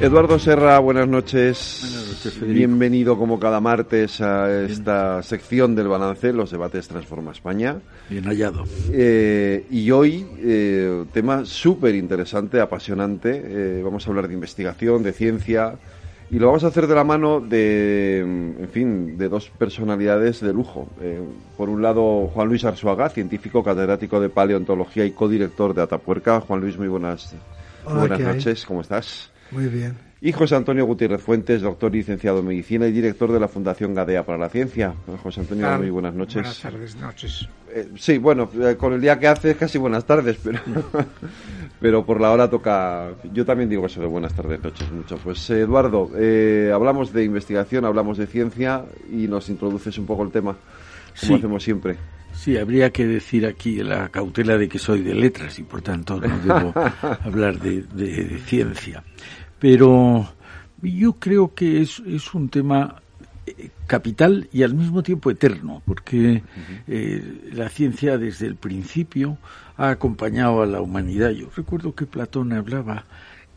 Eduardo Serra, buenas noches. Buenas noches, Federico. Bienvenido como cada martes a esta sección del balance, los debates Transforma España. Bien hallado. Eh, y hoy, eh, tema súper interesante, apasionante. Eh, vamos a hablar de investigación, de ciencia, y lo vamos a hacer de la mano de, en fin, de dos personalidades de lujo. por un lado, Juan Luis Arzuaga, científico catedrático de paleontología y codirector de Atapuerca. Juan Luis, muy buenas, buenas noches, ¿cómo estás? Muy bien. Y José Antonio Gutiérrez Fuentes, doctor y licenciado en medicina y director de la Fundación Gadea para la Ciencia. José Antonio, muy buenas noches. Buenas tardes, noches. Eh, sí, bueno, eh, con el día que hace casi buenas tardes, pero, pero por la hora toca. Yo también digo eso de buenas tardes, noches mucho. Pues Eduardo, eh, hablamos de investigación, hablamos de ciencia y nos introduces un poco el tema, como hacemos siempre. Sí, habría que decir aquí la cautela de que soy de letras y por tanto no debo hablar de ciencia. Pero yo creo que es, es un tema eh, capital y al mismo tiempo eterno, porque eh, la ciencia desde el principio ha acompañado a la humanidad. Yo recuerdo que Platón hablaba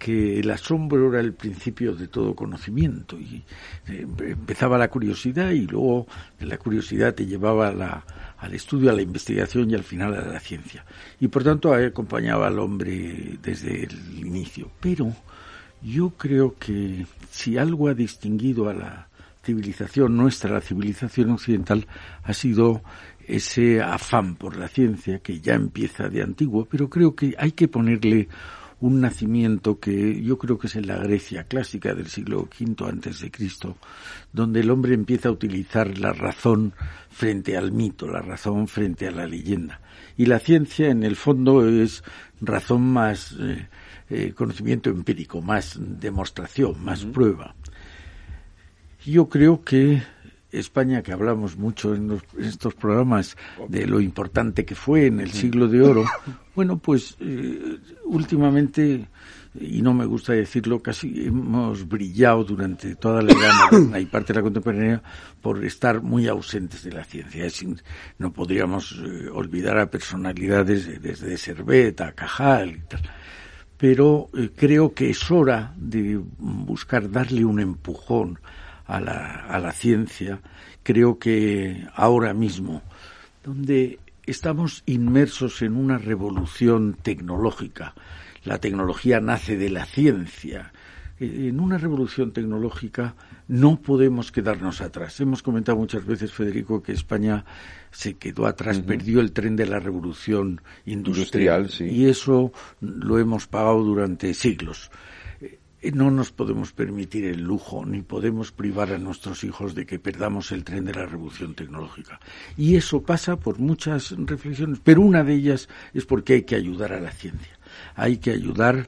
que el asombro era el principio de todo conocimiento y eh, empezaba la curiosidad y luego la curiosidad te llevaba al estudio, a la investigación y al final a la ciencia. Y por tanto ha acompañado al hombre desde el inicio. Pero yo creo que si algo ha distinguido a la civilización nuestra, la civilización occidental, ha sido ese afán por la ciencia que ya empieza de antiguo, pero creo que hay que ponerle un nacimiento que yo creo que es en la Grecia clásica del siglo V antes de Cristo, donde el hombre empieza a utilizar la razón frente al mito, la razón frente a la leyenda. Y la ciencia, en el fondo, es razón más eh, eh, conocimiento empírico, más demostración, más prueba. Yo creo que España, que hablamos mucho en, estos programas de lo importante que fue en el siglo de oro, bueno, pues eh, últimamente, y no me gusta decirlo, casi hemos brillado durante toda la edad moderna y parte de la contemporánea por estar muy ausentes de la ciencia. no podríamos eh, olvidar a personalidades desde Servet a Cajal y tal. Pero eh, creo que es hora de buscar darle un empujón a la, a la ciencia. Creo que ahora mismo, donde estamos inmersos en una revolución tecnológica, la tecnología nace de la ciencia, eh, en una revolución tecnológica no podemos quedarnos atrás. Hemos comentado muchas veces, Federico, que España se quedó atrás, perdió el tren de la revolución industrial, y eso lo hemos pagado durante siglos. Eh, no nos podemos permitir el lujo ni podemos privar a nuestros hijos de que perdamos el tren de la revolución tecnológica. Y eso pasa por muchas reflexiones, pero una de ellas es porque hay que ayudar a la ciencia hay que ayudar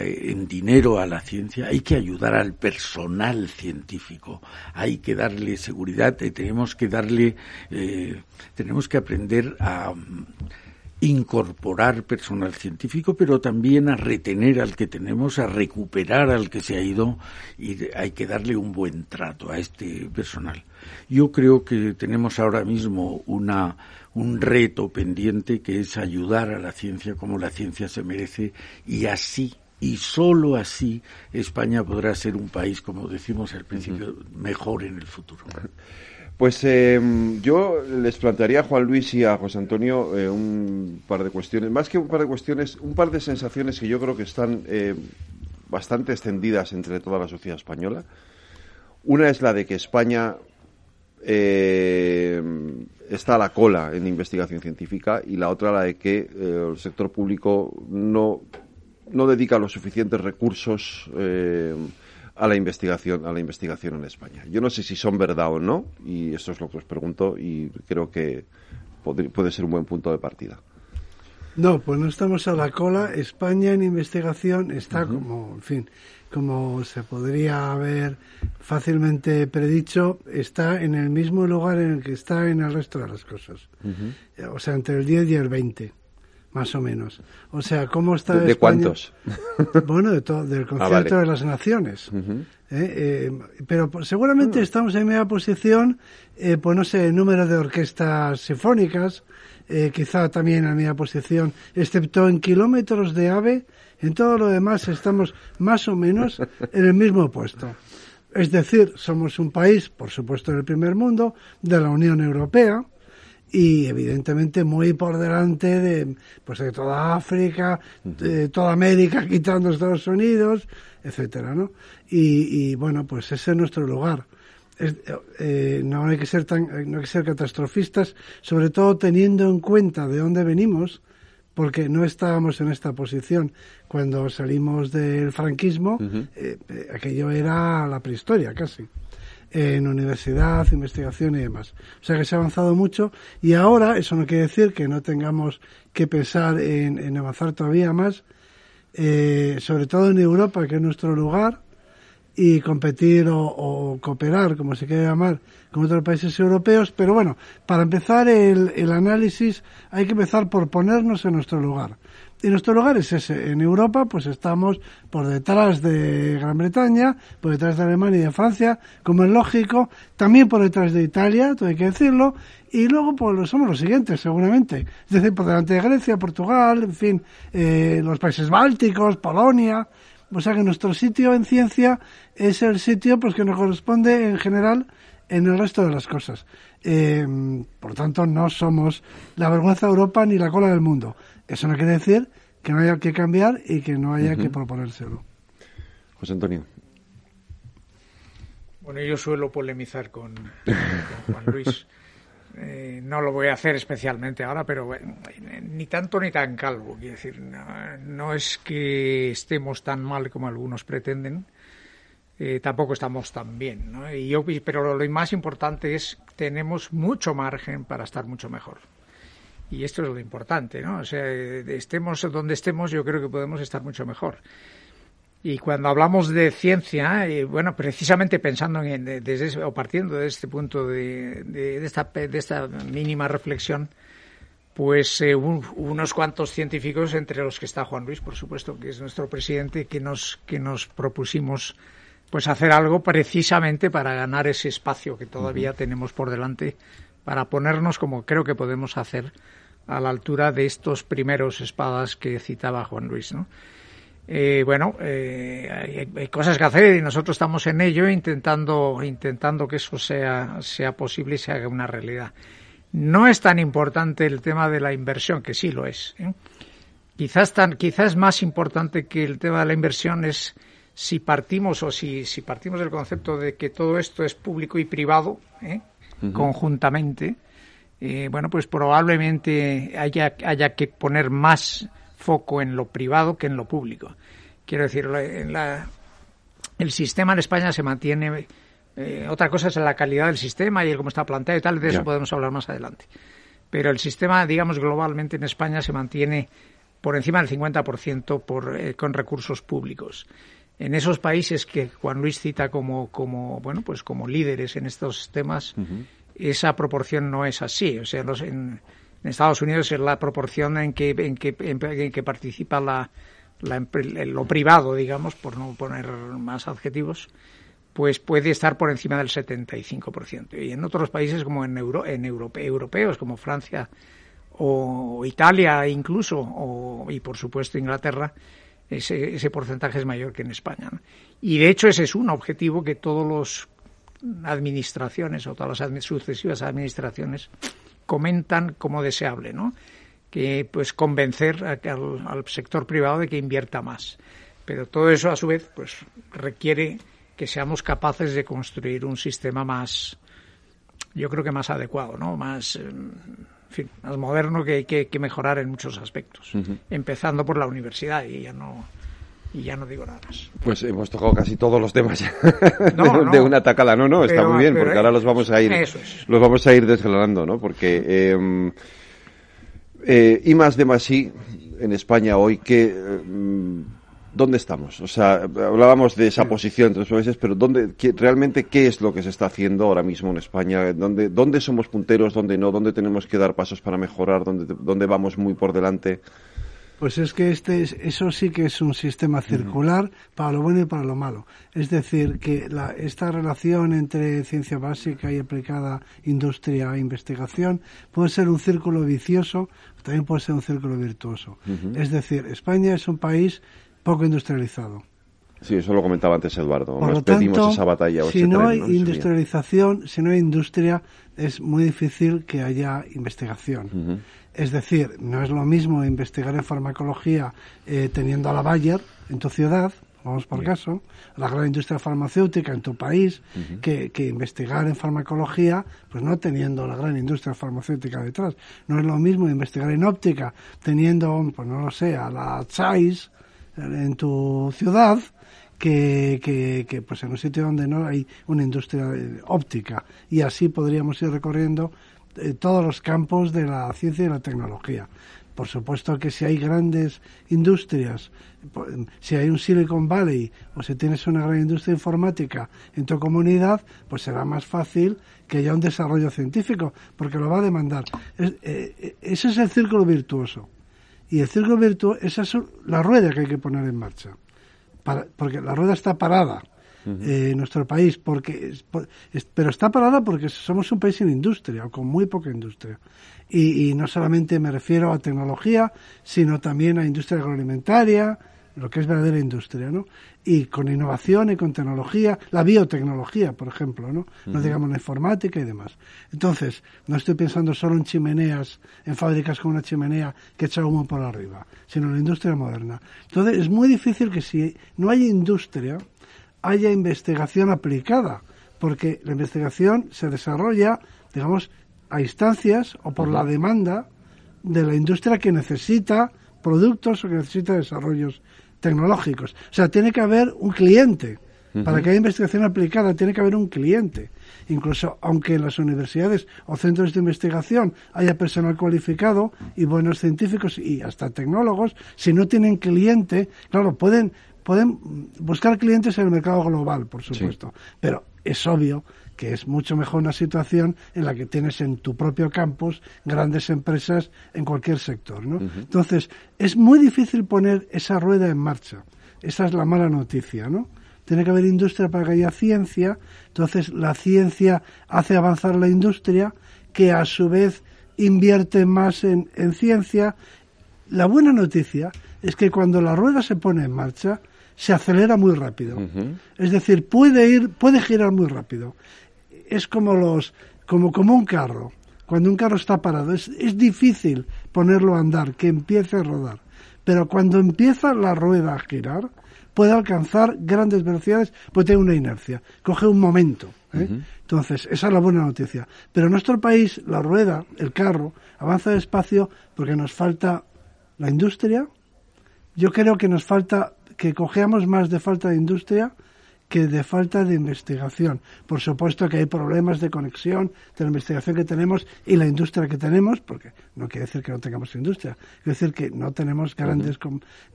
en dinero a la ciencia, hay que ayudar al personal científico, hay que darle seguridad, tenemos que darle, eh, tenemos que aprender a incorporar personal científico, pero también a retener al que tenemos, a recuperar al que se ha ido y hay que darle un buen trato a este personal. Yo creo que tenemos ahora mismo una un reto pendiente que es ayudar a la ciencia como la ciencia se merece y así y sólo así España podrá ser un país, como decimos al principio, mejor en el futuro. Pues em, yo les plantearía a Juan Luis y a José Antonio eh, un par de cuestiones, más que un par de cuestiones, un par de sensaciones que yo creo que están eh, bastante extendidas entre toda la sociedad española. Una es la de que España eh, está a la cola en investigación científica y la otra la de que eh, el sector público no, no dedica los suficientes recursos eh, a la investigación a la investigación en España. Yo no sé si son verdad o no y esto es lo que os pregunto y creo que puede ser un buen punto de partida. No, pues no estamos a la cola. España en investigación está como, en fin, como se podría haber fácilmente predicho, está en el mismo lugar en el que está en el resto de las cosas. O sea, entre el 10 y el 20, más o menos. O sea, ¿cómo está ¿De, cuántos? Bueno, de todo, del ah, concierto de las naciones. ¿eh? Eh, pero seguramente mm. estamos en media posición, eh, pues no sé, número de orquestas sinfónicas, quizá también en media posición, excepto en kilómetros de ave, en todo lo demás estamos más o menos en el mismo puesto. Es decir, somos un país, por supuesto, del primer mundo, de la Unión Europea, y evidentemente muy por delante de pues de toda África, de toda América, quitando Estados Unidos, etcétera, ¿no? Y, bueno, pues ese es nuestro lugar. Eh, no hay que ser tan, no hay que ser catastrofistas, sobre todo teniendo en cuenta de dónde venimos, porque no estábamos en esta posición cuando salimos del franquismo, eh, eh, aquello era la prehistoria casi, en universidad, investigación y demás. O sea que se ha avanzado mucho y ahora eso no quiere decir que no tengamos que pensar en, avanzar todavía más, eh, sobre todo en Europa, que es nuestro lugar, y competir o, cooperar, como se quiere llamar, con otros países europeos. Pero bueno, para empezar el, el, análisis hay que empezar por ponernos en nuestro lugar. Y nuestro lugar es ese. En Europa, pues estamos por detrás de Gran Bretaña, por detrás de Alemania y de Francia, como es lógico, también por detrás de Italia, todo hay que decirlo, y luego pues somos los siguientes, seguramente. Es decir, por delante de Grecia, Portugal, en fin, eh, los países bálticos, Polonia, o sea que nuestro sitio en ciencia es el sitio pues que nos corresponde en general en el resto de las cosas. Eh, por tanto, no somos la vergüenza de Europa ni la cola del mundo. Eso no quiere decir que no haya que cambiar y que no haya que proponérselo. José Antonio. Bueno, yo suelo polemizar con, Juan Luis. Eh, no lo voy a hacer especialmente ahora, pero ni tanto ni tan calvo. Quiero decir, no, es que estemos tan mal como algunos pretenden, eh, tampoco estamos tan bien. ¿no? Y yo, pero lo más importante es que tenemos mucho margen para estar mucho mejor. Y esto es lo importante, ¿no? O sea, estemos donde estemos, yo creo que podemos estar mucho mejor. Y cuando hablamos de ciencia, eh, bueno, precisamente pensando en, desde o partiendo de este punto de, de, esta, de esta mínima reflexión, pues eh, unos cuantos científicos, entre los que está Juan Luis, por supuesto, que es nuestro presidente, que nos, que nos propusimos pues hacer algo precisamente para ganar ese espacio que todavía tenemos por delante, para ponernos como creo que podemos hacer a la altura de estos primeros espadas que citaba Juan Luis, ¿no? Eh, bueno, eh, hay, cosas que hacer y nosotros estamos en ello intentando, intentando que eso sea, sea posible y se haga una realidad. No es tan importante el tema de la inversión, que sí lo es. ¿eh? Quizás, tan, quizás más importante que el tema de la inversión es si partimos o si, si partimos del concepto de que todo esto es público y privado, conjuntamente, bueno, pues probablemente haya, haya que poner más foco en lo privado que en lo público. Quiero decir, en la, el sistema en España se mantiene. Eh, otra cosa es la calidad del sistema y el cómo está planteado y tal, de eso podemos hablar más adelante. Pero el sistema, digamos, globalmente en España se mantiene por encima del 50% por, eh, con recursos públicos. En esos países que Juan Luis cita como, como, bueno, pues como líderes en estos temas, esa proporción no es así. O sea, los, en, Estados Unidos es la proporción en que, en que, en que participa la, la, lo privado, digamos, por no poner más adjetivos, pues puede estar por encima del 75%. Y en otros países como en, Euro, en europeos, como Francia o Italia incluso, o, y por supuesto Inglaterra, ese, ese porcentaje es mayor que en España. Y de hecho ese es un objetivo que todas las administraciones o todas las sucesivas administraciones comentan como deseable, ¿no? Que pues convencer al, sector privado de que invierta más. Pero todo eso a su vez pues requiere que seamos capaces de construir un sistema más, yo creo que más adecuado, ¿no? Más, en fin, más moderno que hay que, mejorar en muchos aspectos, empezando por la universidad y ya no y ya no digo nada más. Pues hemos tocado casi todos los temas de, una tacada. No, no, está muy bien, porque ahora los vamos a ir, los vamos a ir desgranando, ¿no? Porque em, eh, y más de más en España hoy, que ¿dónde estamos? O sea, hablábamos de esa posición entre los países, pero ¿dónde, realmente qué es lo que se está haciendo ahora mismo en España? ¿Dónde, dónde somos punteros? ¿Dónde no? ¿Dónde tenemos que dar pasos para mejorar? ¿Dónde, dónde vamos muy por delante? Pues es que este eso sí que es un sistema circular para lo bueno y para lo malo. Es decir, que la, esta relación entre ciencia básica y aplicada, industria e investigación, puede ser un círculo vicioso, también puede ser un círculo virtuoso. Es decir, España es un país poco industrializado. Sí, eso lo comentaba antes Eduardo. Por Nos pedimos esa batalla. si no hay industrialización, si no hay industria, es muy difícil que haya investigación. Es decir, no es lo mismo investigar en farmacología eh, teniendo a la Bayer en tu ciudad, vamos por caso, la gran industria farmacéutica en tu país, que, investigar en farmacología, pues no teniendo la gran industria farmacéutica detrás. No es lo mismo investigar en óptica teniendo, pues no lo sé, a la Zeiss en tu ciudad que, que, pues en un sitio donde no hay una industria óptica. Y así podríamos ir recorriendo eh, todos los campos de la ciencia y la tecnología. Por supuesto que si hay grandes industrias, si hay un Silicon Valley o si tienes una gran industria informática en tu comunidad, pues será más fácil que haya un desarrollo científico, porque lo va a demandar. Eh, ese es el círculo virtuoso. Y el círculo virtuoso, esa es la rueda que hay que poner en marcha. porque la rueda está parada eh, nuestro país, porque pero está parada porque somos un país sin industria o con muy poca industria. y no solamente me refiero a tecnología, sino también a industria agroalimentaria, lo que es verdadera industria, ¿no? Y con innovación y con tecnología, la biotecnología, por ejemplo, ¿no? No digamos la informática y demás. Entonces, no estoy pensando solo en chimeneas, en fábricas con una chimenea que echa humo por arriba, sino en la industria moderna. Entonces, es muy difícil que si no hay industria, haya investigación aplicada, porque la investigación se desarrolla, digamos, a instancias o por la demanda de la industria que necesita productos o que necesita desarrollos tecnológicos. O sea, tiene que haber un cliente. Para que haya investigación aplicada tiene que haber un cliente. Incluso aunque en las universidades o centros de investigación haya personal cualificado y buenos científicos y hasta tecnólogos, si no tienen cliente, claro, pueden, pueden buscar clientes en el mercado global, por supuesto. Pero es obvio que es mucho mejor una situación en la que tienes en tu propio campus grandes empresas en cualquier sector, ¿no? Entonces, es muy difícil poner esa rueda en marcha. Esa es la mala noticia, ¿no? Tiene que haber industria para que haya ciencia, entonces la ciencia hace avanzar la industria, que a su vez invierte más en, en ciencia. La buena noticia es que cuando la rueda se pone en marcha, se acelera muy rápido. Es decir, puede ir, puede girar muy rápido es como los como como un carro. Cuando un carro está parado es, es difícil ponerlo a andar, que empiece a rodar. Pero cuando empieza la rueda a girar, puede alcanzar grandes velocidades, puede tener una inercia, coge un momento. ¿eh? Entonces, esa es la buena noticia. Pero en nuestro país, la rueda, el carro, avanza despacio porque nos falta la industria. Yo creo que nos falta, que cogeamos más de falta de industria que de falta de investigación. Por supuesto que hay problemas de conexión de la investigación que tenemos y la industria que tenemos, porque no quiere decir que no tengamos industria, quiere decir que no tenemos grandes,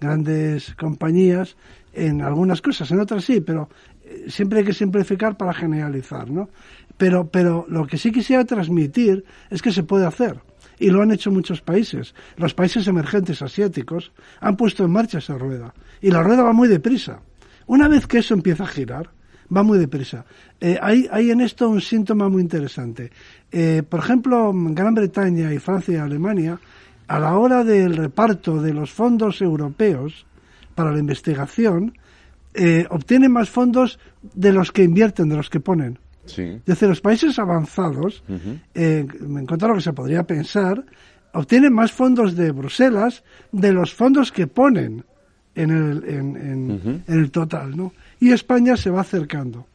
grandes compañías en algunas cosas, en otras sí, pero eh, siempre hay que simplificar para generalizar, ¿no? Pero, pero lo que sí quisiera transmitir es que se puede hacer y lo han hecho muchos países. Los países emergentes asiáticos han puesto en marcha esa rueda y la rueda va muy deprisa. Una vez que eso empieza a girar, va muy deprisa. Eh, hay, en esto un síntoma muy interesante. Eh, por ejemplo, Gran Bretaña y Francia y Alemania, a la hora del reparto de los fondos europeos para la investigación, eh, obtienen más fondos de los que invierten, de los que ponen. Sí. Desde los países avanzados, me encuentro lo que se podría pensar, obtienen más fondos de Bruselas de los fondos que ponen en el, en, el total, ¿no? Y España se va acercando.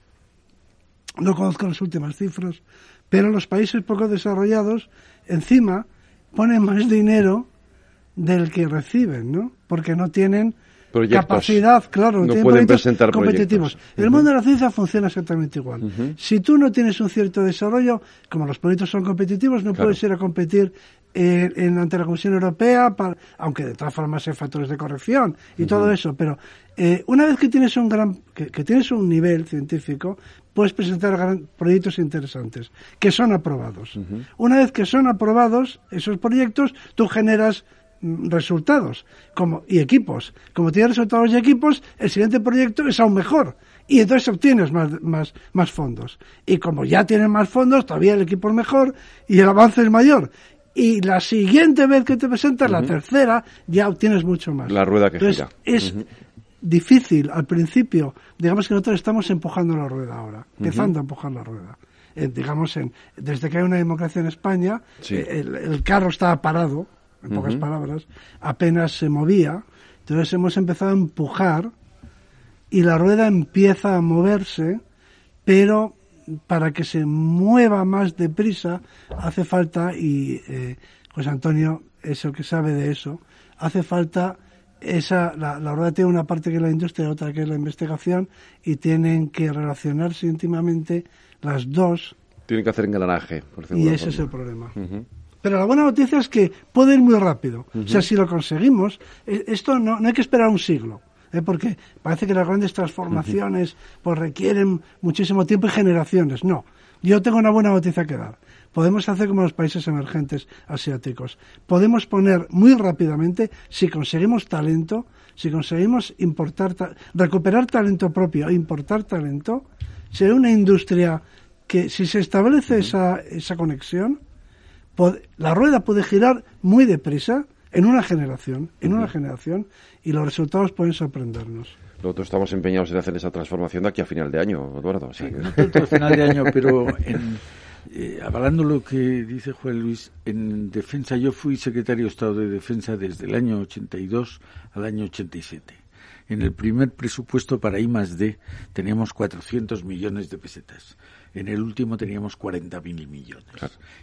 No conozco las últimas cifras, pero los países poco desarrollados, encima, ponen más dinero del que reciben, ¿no? Porque no tienen capacidad, claro, no pueden presentar competitivos. El mundo de la ciencia funciona exactamente igual. Si tú no tienes un cierto desarrollo, como los proyectos son competitivos, no puedes ir a competir en, ante la Comisión Europea, aunque de todas formas hay factores de corrección y todo eso, pero eh, una vez que tienes un gran, que, tienes un nivel científico, puedes presentar proyectos interesantes que son aprobados. Una vez que son aprobados esos proyectos, tú generas resultados como y equipos. Como tienes resultados y equipos, el siguiente proyecto es aún mejor y entonces obtienes más, más, más fondos. Y como ya tienes más fondos, todavía el equipo es mejor y el avance es mayor y la siguiente vez que te presentas, la tercera, ya obtienes mucho más. La rueda que gira. Es difícil al principio, digamos que nosotros estamos empujando la rueda ahora, empezando a empujar la rueda. Eh, digamos, en, desde que hay una democracia en España, eh, el, carro estaba parado, en pocas palabras, apenas se movía, entonces hemos empezado a empujar y la rueda empieza a moverse, pero para que se mueva más deprisa hace falta, y eh, José Antonio es el que sabe de eso, hace falta esa, la, la rueda tiene una parte que es la industria y otra que es la investigación y tienen que relacionarse íntimamente las dos. Tienen que hacer engranaje, por Y ese es el problema. Pero la buena noticia es que puede ir muy rápido. O sea, si lo conseguimos, eh, esto no, no hay que esperar un siglo. ¿eh? porque parece que las grandes transformaciones pues requieren muchísimo tiempo y generaciones. No, yo tengo una buena noticia que dar. Podemos hacer como los países emergentes asiáticos. Podemos poner muy rápidamente, si conseguimos talento, si conseguimos importar, recuperar talento propio e importar talento, será una industria que si se establece esa, esa conexión, la rueda puede girar muy deprisa en una generación, en una generación, y los resultados pueden sorprendernos. Nosotros estamos empeñados en hacer esa transformación de aquí a final de año, Eduardo. Sí. No tanto a final de año, pero eh, avalando lo que dice Juan Luis, en defensa, yo fui secretario de Estado de Defensa desde el año 82 al año 87. En el primer presupuesto para I más D teníamos 400 millones de pesetas. En el último teníamos 40.000 millones.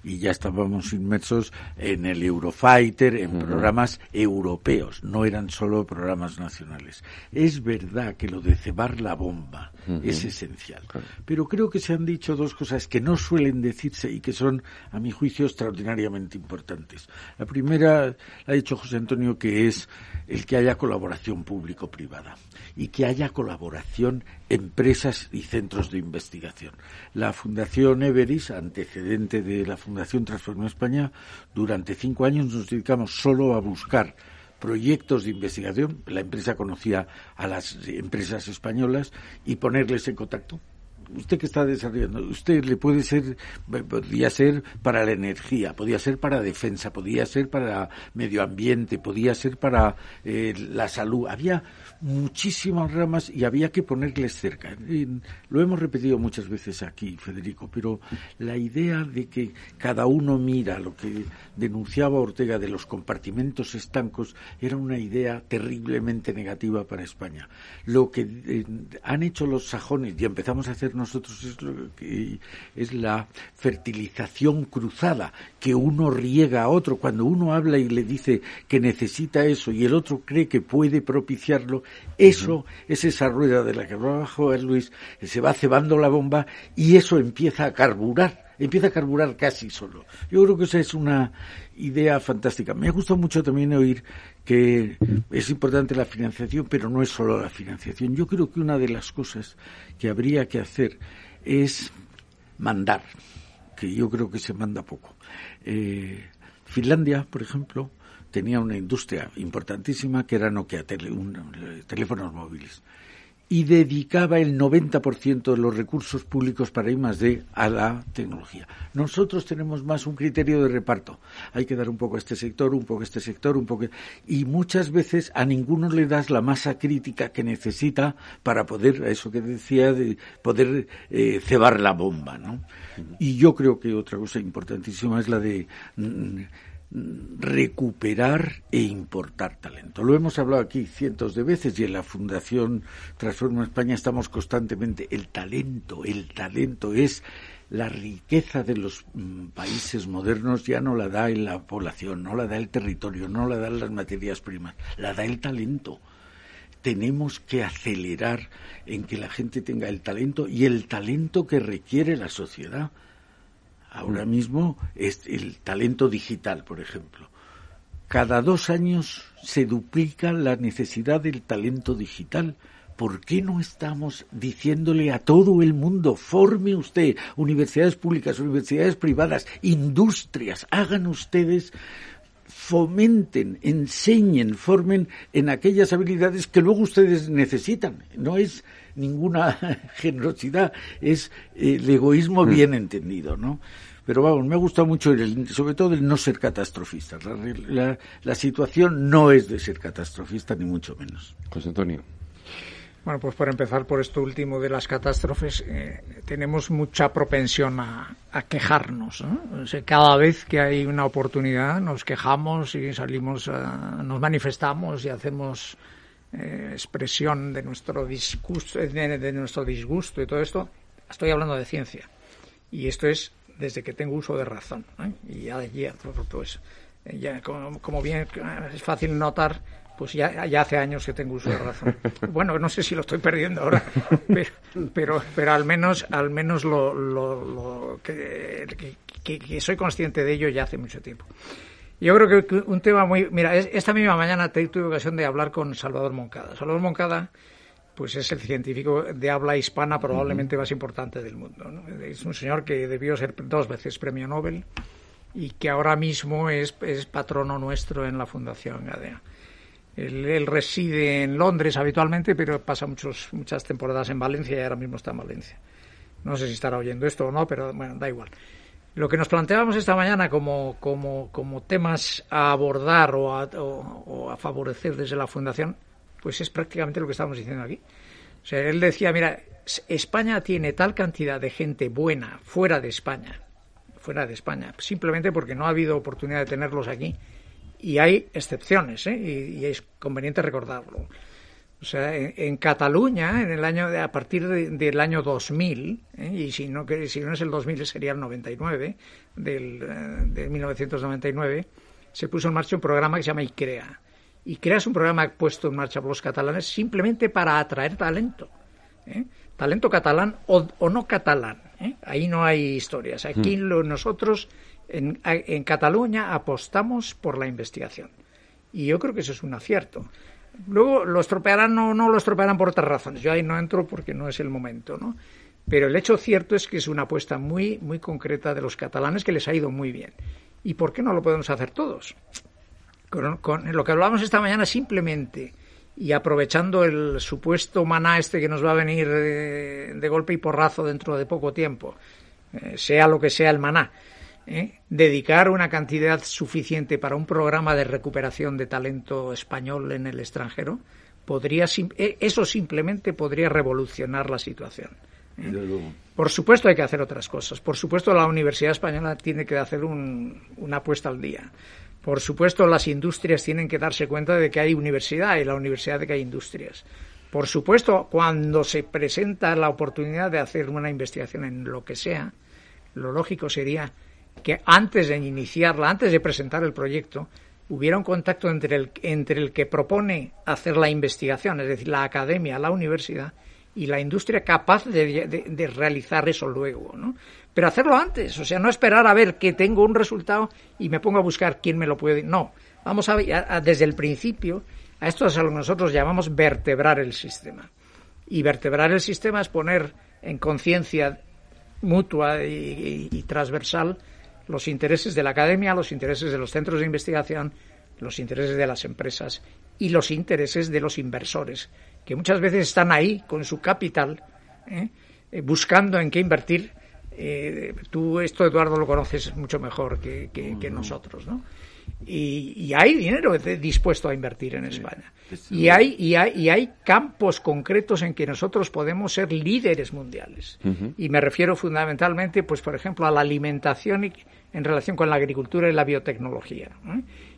Y ya estábamos inmersos en el Eurofighter, en programas europeos, no eran solo programas nacionales. Es verdad que lo de cebar la bomba es esencial. Pero creo que se han dicho dos cosas que no suelen decirse y que son, a mi juicio, extraordinariamente importantes. La primera, la ha dicho José Antonio, que es el que haya colaboración público-privada y que haya colaboración empresas y centros de investigación. La Fundación Everis, antecedente de la Fundación Transforma España, durante cinco años nos dedicamos solo a buscar proyectos de investigación, la empresa conocía a las empresas españolas y ponerles en contacto usted que está desarrollando, usted le puede ser, podría ser para la energía, podía ser para defensa, podía ser para medio ambiente, podía ser para eh, la salud. Había muchísimas ramas y había que ponerles cerca. lo hemos repetido muchas veces aquí, Federico, pero la idea de que cada uno mira lo que denunciaba Ortega de los compartimentos estancos era una idea terriblemente negativa para España. Lo que eh, han hecho los sajones y empezamos a hacer nosotros es, lo que, es la fertilización cruzada, que uno riega a otro. Cuando uno habla y le dice que necesita eso y el otro cree que puede propiciarlo, eso es esa rueda de la que hablaba Luis, que se va cebando la bomba y eso empieza a carburar empieza a carburar casi solo. Yo creo que esa es una idea fantástica. Me ha gustado mucho también oír que es importante la financiación, pero no es solo la financiación. Yo creo que una de las cosas que habría que hacer es mandar, que yo creo que se manda poco. Eh, Finlandia, por ejemplo, tenía una industria importantísima que era Nokia, teléfonos móviles y dedicaba el 90% de los recursos públicos para I+D a la tecnología. Nosotros tenemos más un criterio de reparto. Hay que dar un poco a este sector, un poco a este sector, un poco y muchas veces a ninguno le das la masa crítica que necesita para poder, eso que decía, de poder eh, cebar la bomba, ¿no? Y yo creo que otra cosa importantísima es la de mm, recuperar e importar talento. Lo hemos hablado aquí cientos de veces y en la Fundación Transforma España estamos constantemente. El talento, el talento es la riqueza de los mm, países modernos ya no la da en la población, no la da el territorio, no la dan las materias primas, la da el talento. Tenemos que acelerar en que la gente tenga el talento y el talento que requiere la sociedad ahora mismo es el talento digital, por ejemplo. Cada dos años se duplica la necesidad del talento digital. ¿Por qué no estamos diciéndole a todo el mundo, forme usted, universidades públicas, universidades privadas, industrias, hagan ustedes fomenten, enseñen, formen en aquellas habilidades que luego ustedes necesitan. No es ninguna generosidad, es el egoísmo mm. bien entendido, ¿no? Pero vamos, me ha gustado mucho, el, sobre todo el no ser catastrofista. La, la situación no es de ser catastrofista, ni mucho menos. José Antonio. Bueno, pues por empezar por esto último de las catástrofes, eh, tenemos mucha propensión a, quejarnos. cada vez que hay una oportunidad nos quejamos y salimos, nos manifestamos y hacemos eh, expresión de nuestro disgusto, de, nuestro disgusto y todo esto. Estoy hablando de ciencia y esto es desde que tengo uso de razón. Y ya, ya pues, ya como, como bien es fácil notar pues ya, ya hace años que tengo uso de razón. Bueno, no sé si lo estoy perdiendo ahora, pero, pero, al menos, al menos lo, lo, que, que, soy consciente de ello ya hace mucho tiempo. Yo creo que un tema muy... Mira, esta misma mañana tuve ocasión de hablar con Salvador Moncada. Salvador Moncada pues es el científico de habla hispana probablemente más importante del mundo. Es un señor que debió ser dos veces premio Nobel y que ahora mismo es, es patrono nuestro en la Fundación Gadea. Él, reside en Londres habitualmente, pero pasa muchos, muchas temporadas en Valencia y ahora mismo está en Valencia. No sé si estará oyendo esto o no, pero bueno, da igual. Lo que nos planteábamos esta mañana como, como, como temas a abordar o a, o, a, favorecer desde la Fundación, pues es prácticamente lo que estamos diciendo aquí. O sea, él decía, mira, España tiene tal cantidad de gente buena fuera de España, fuera de España, simplemente porque no ha habido oportunidad de tenerlos aquí, y hay excepciones, ¿eh? y, es conveniente recordarlo. O sea, en, Cataluña, en el año a partir del año 2000, ¿eh? y si no, que, si no es el 2000 sería el 99, del, eh, de 1999, se puso en marcha un programa que se llama ICREA. ICREA es un programa puesto en marcha por los catalanes simplemente para atraer talento. ¿eh? Talento catalán o, o no catalán. Ahí no hay historias. Aquí hmm. lo, nosotros en, Cataluña apostamos por la investigación. Y yo creo que eso es un acierto. Luego lo estropearán o no, lo estropearán por otras razones. Yo ahí no entro porque no es el momento, ¿no? Pero el hecho cierto es que es una apuesta muy, muy concreta de los catalanes que les ha ido muy bien. ¿Y por qué no lo podemos hacer todos? Con, lo que hablábamos esta mañana simplemente y aprovechando el supuesto maná este que nos va a venir de, golpe y porrazo dentro de poco tiempo, eh, sea lo que sea el maná, ¿eh? dedicar una cantidad suficiente para un programa de recuperación de talento español en el extranjero, podría e, eso simplemente podría revolucionar la situación. ¿eh? Por supuesto hay que hacer otras cosas. Por supuesto la Universidad Española tiene que hacer una apuesta al día. Por supuesto las industrias tienen que darse cuenta de que hay universidad y la universidad de que hay industrias. Por supuesto, cuando se presenta la oportunidad de hacer una investigación en lo que sea, lo lógico sería que antes de iniciarla, antes de presentar el proyecto, hubiera un contacto entre el, entre el que propone hacer la investigación, es decir, la academia, la universidad, y la industria capaz de, realizar eso luego, ¿no? Pero hacerlo antes, o sea, no esperar a ver que tengo un resultado y me pongo a buscar quién me lo puede. No, vamos a, desde el principio, a esto es a lo que nosotros llamamos vertebrar el sistema. Y vertebrar el sistema es poner en conciencia mutua y transversal los intereses de la academia, los intereses de los centros de investigación, los intereses de las empresas y los intereses de los inversores, que muchas veces están ahí con su capital, ¿eh? Eh, buscando en qué invertir. Eh, tú esto, Eduardo, lo conoces mucho mejor que, que nosotros, ¿no? Y, hay dinero dispuesto a invertir en España. Y hay, y, hay, y hay campos concretos en que nosotros podemos ser líderes mundiales. Y me refiero fundamentalmente, pues, por ejemplo, a la alimentación en relación con la agricultura y la biotecnología.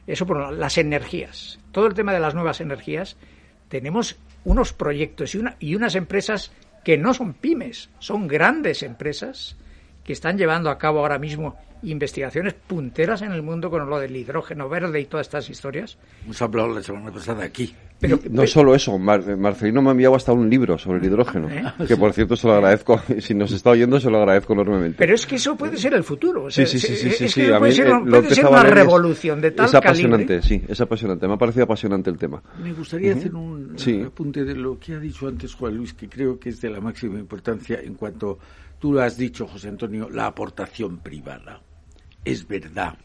Eso por las energías. Todo el tema de las nuevas energías, tenemos unos proyectos y, una, y unas empresas que no son pymes, son grandes empresas que están llevando a cabo ahora mismo investigaciones punteras en el mundo con lo del hidrógeno verde y todas estas historias. Hemos hablado la semana pasada aquí. Pero, no solo eso, Marcelino me ha enviado hasta un libro sobre el hidrógeno, ¿Eh? que por cierto se lo agradezco, si nos está oyendo se lo agradezco enormemente. Pero es que eso puede ser el futuro. sí, sí, sí, sí, sí, puede, ser, una revolución de tal Es apasionante, sí, es apasionante, me ha parecido apasionante el tema. Me gustaría hacer un apunte de lo que ha dicho antes Juan Luis, que creo que es de la máxima importancia en cuanto tú lo has dicho, José Antonio, la aportación privada. Es verdad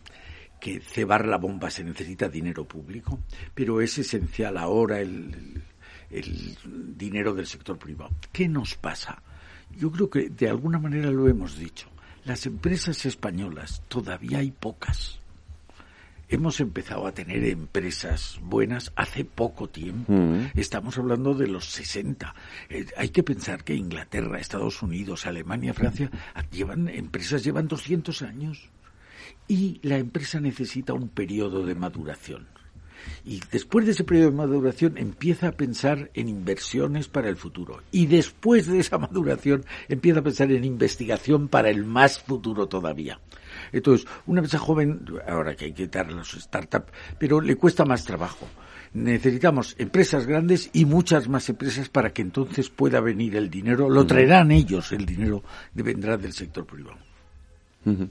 que cebar la bomba se necesita dinero público, pero es esencial ahora el, dinero del sector privado. ¿Qué nos pasa? Yo creo que de alguna manera lo hemos dicho. Las empresas españolas todavía hay pocas. Hemos empezado a tener empresas buenas hace poco tiempo. Mm. Estamos hablando de los 60. Eh, hay que pensar que Inglaterra, Estados Unidos, Alemania, Francia llevan empresas llevan 200 años y la empresa necesita un periodo de maduración. Y después de ese periodo de maduración empieza a pensar en inversiones para el futuro. Y después de esa maduración empieza a pensar en investigación para el más futuro todavía. Entonces, una empresa joven, ahora que hay que quitar los startups, pero le cuesta más trabajo. Necesitamos empresas grandes y muchas más empresas para que entonces pueda venir el dinero. Lo traerán ellos, el dinero vendrá del sector privado. Juan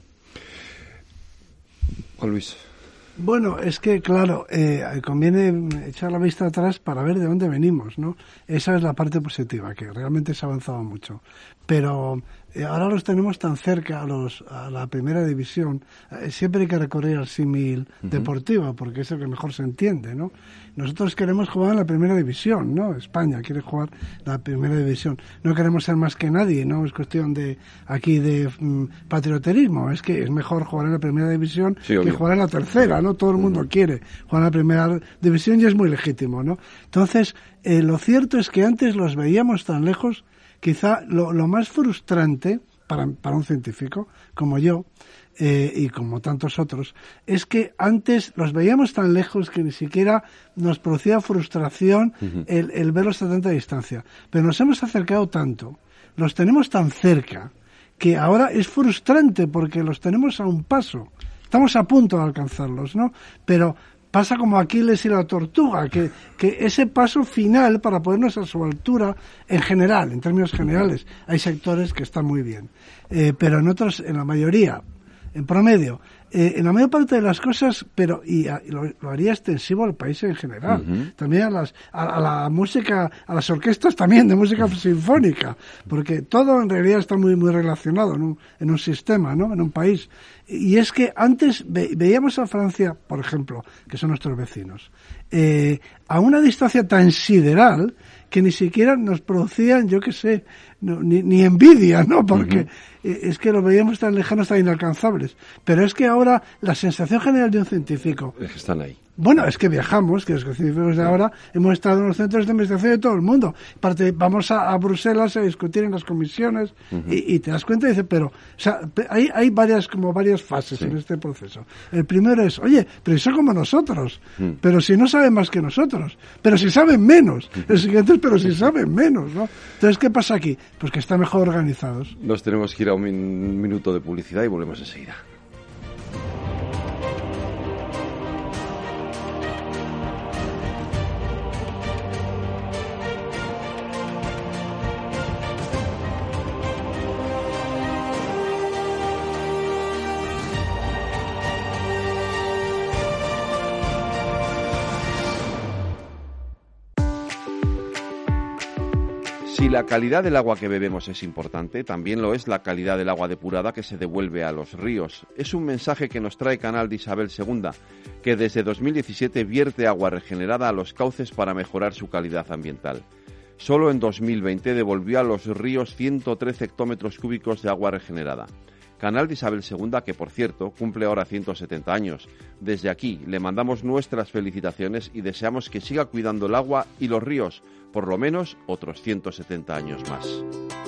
Luis. Bueno, es que, claro, eh, conviene echar la vista atrás para ver de dónde venimos, ¿no? Esa es la parte positiva, que realmente se ha avanzado mucho. Pero ahora los tenemos tan cerca a, los, a la primera división. Eh, siempre hay que recorrer al símil deportivo, porque es el que mejor se entiende, ¿no? Nosotros queremos jugar en la primera división, ¿no? España quiere jugar la primera división. No queremos ser más que nadie, no es cuestión de aquí de mm, patrioterismo. Es que es mejor jugar en la primera división que jugar en la tercera, ¿no? Todo el mundo quiere jugar en la primera división y es muy legítimo, ¿no? Entonces, eh, lo cierto es que antes los veíamos tan lejos quizá lo, más frustrante para, un científico como yo eh, y como tantos otros es que antes los veíamos tan lejos que ni siquiera nos producía frustración el, el verlos a tanta distancia. Pero nos hemos acercado tanto, los tenemos tan cerca, que ahora es frustrante porque los tenemos a un paso. Estamos a punto de alcanzarlos, ¿no? Pero pasa como Aquiles y la tortuga, que, que ese paso final para ponernos a su altura, en general, en términos generales, hay sectores que están muy bien, eh, pero en otros, en la mayoría, en promedio, eh, en la mayor parte de las cosas, pero y, lo, haría extensivo al país en general, también a, las, a, la música, a las orquestas también de música sinfónica, porque todo en realidad está muy muy relacionado en un, en un sistema, ¿no? En un país. Y es que antes veíamos a Francia, por ejemplo, que son nuestros vecinos, eh, a una distancia tan sideral que ni siquiera nos producían, yo qué sé, ni, ni, envidia, ¿no? Porque eh, es que los veíamos tan lejanos, tan inalcanzables. Pero es que ahora la sensación general de un científico... Es que están ahí. Bueno, es que viajamos, que los científicos de ahora hemos estado en los centros de investigación de todo el mundo. Parte, vamos a, Bruselas a discutir en las comisiones y, te das cuenta y dices, pero, o sea, hay, hay varias, como varias fases en este proceso. El primero es, oye, pero son como nosotros, mm. pero si no saben más que nosotros, pero si saben menos. El siguiente es, pero si saben menos, ¿no? Entonces, ¿qué pasa aquí? Pues que están mejor organizados. Nos tenemos que ir a un minuto de publicidad y volvemos enseguida. Si la calidad del agua que bebemos es importante, también lo es la calidad del agua depurada que se devuelve a los ríos. Es un mensaje que nos trae Canal de Isabel II, que desde 2017 vierte agua regenerada a los cauces para mejorar su calidad ambiental. Solo en 2020 devolvió a los ríos 113 hectómetros cúbicos de agua regenerada. Canal de Isabel II, que por cierto cumple ahora 170 años. Desde aquí le mandamos nuestras felicitaciones y deseamos que siga cuidando el agua y los ríos por lo menos otros 170 años más.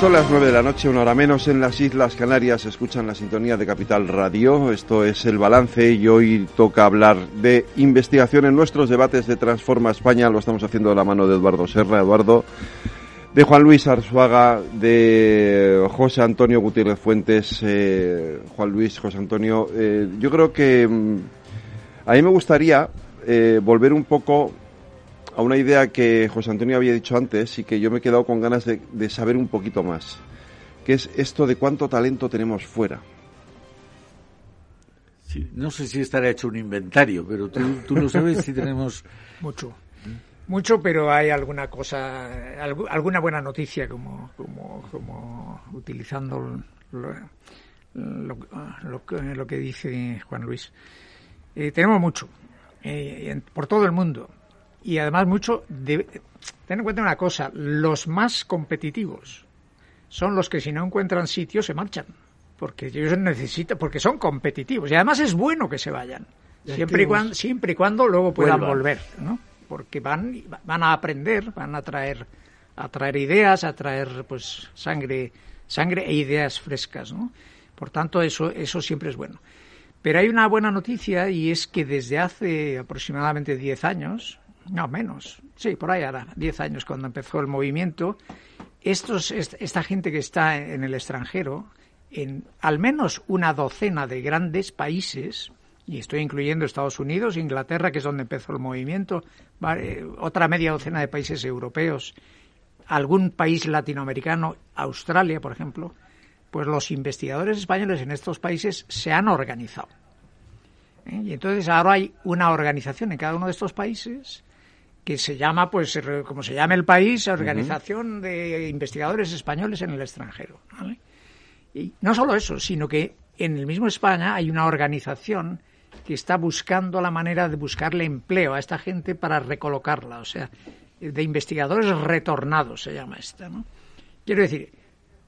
Son las nueve de la noche, una hora menos en las Islas Canarias. Escuchan la sintonía de Capital Radio. Esto es el balance y hoy toca hablar de investigación en nuestros debates de Transforma España. Lo estamos haciendo de la mano de Eduardo Serra. Eduardo, de Juan Luis Arzuaga, de José Antonio Gutiérrez Fuentes. Eh, Juan Luis, José Antonio, eh, yo creo que mm, a mí me gustaría eh, volver un poco a una idea que José Antonio había dicho antes y que yo me he quedado con ganas de, saber un poquito más, que es esto de cuánto talento tenemos fuera. no sé si estará hecho un inventario, pero tú, tú lo sabes si tenemos... Mucho. Mucho, pero hay alguna cosa, alguna buena noticia, como, como, utilizando lo, lo, que dice Juan Luis. Eh, tenemos mucho, eh, por todo el mundo y además mucho de, ten en cuenta una cosa, los más competitivos son los que si no encuentran sitio se marchan, porque ellos necesitan, porque son competitivos y además es bueno que se vayan, siempre y cuando, siempre y cuando luego puedan volver, ¿no? Porque van van a aprender, van a traer a traer ideas, a traer pues sangre sangre e ideas frescas, ¿no? Por tanto, eso eso siempre es bueno. Pero hay una buena noticia y es que desde hace aproximadamente 10 años, no, menos. Sí, por ahí ahora, 10 años cuando empezó el movimiento. Estos, esta gente que está en el extranjero, en al menos una docena de grandes países, y estoy incluyendo Estados Unidos, Inglaterra, que es donde empezó el movimiento, otra media docena de países europeos, algún país latinoamericano, Australia, por ejemplo, pues los investigadores españoles en estos países se han organizado. ¿Eh? Y entonces ahora hay una organización en cada uno de estos países que se llama, pues, como se llama el país, Organización de Investigadores Españoles en el extranjero. Y no solo eso, sino que en el mismo España hay una organización que está buscando la manera de buscarle empleo a esta gente para recolocarla, o sea, de investigadores retornados se llama esta, ¿no? Quiero decir,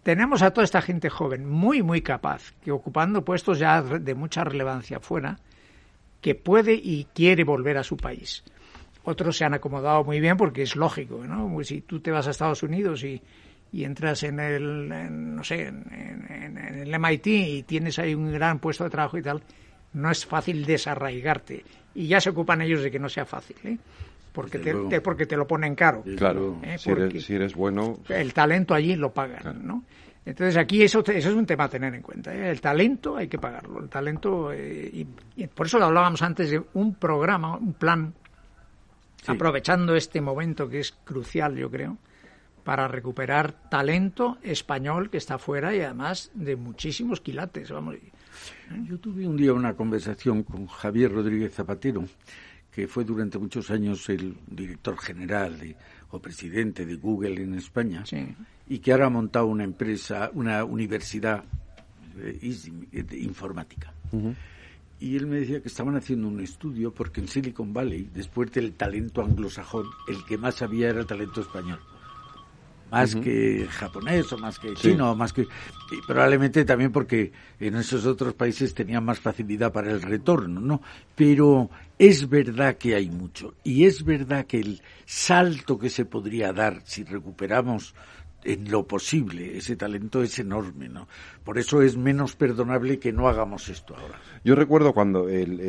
tenemos a toda esta gente joven, muy, muy capaz, que ocupando puestos ya de mucha relevancia fuera, que puede y quiere volver a su país. Otros se han acomodado muy bien porque es lógico, ¿no? Pues si tú te vas a Estados Unidos y, entras en el, no sé, en, el MIT y tienes ahí un gran puesto de trabajo y tal, no es fácil desarraigarte. Y ya se ocupan ellos de que no sea fácil, ¿eh? Porque te, porque te lo ponen caro. Claro, ¿eh? si, eres, bueno... El talento allí lo pagan, ¿no? Entonces aquí eso, eso es un tema a tener en cuenta. ¿eh? El talento hay que pagarlo. El talento, y, y, por eso lo hablábamos antes de un programa, un plan aprovechando este momento que es crucial, yo creo, para recuperar talento español que está fuera y además de muchísimos quilates. Vamos. Yo tuve un día una conversación con Javier Rodríguez Zapatero, que fue durante muchos años el director general o presidente de Google en España, y que ahora ha montado una empresa, una universidad eh, de informática y él me decía que estaban haciendo un estudio porque en Silicon Valley, después del talento anglosajón, el que más había era el talento español. Más que japonés o más que chino, más que... Y probablemente también porque en esos otros países tenían más facilidad para el retorno, ¿no? Pero es verdad que hay mucho. Y es verdad que el salto que se podría dar si recuperamos en lo posible. Ese talento es enorme, ¿no? Por eso es menos perdonable que no hagamos esto ahora. Yo recuerdo cuando el,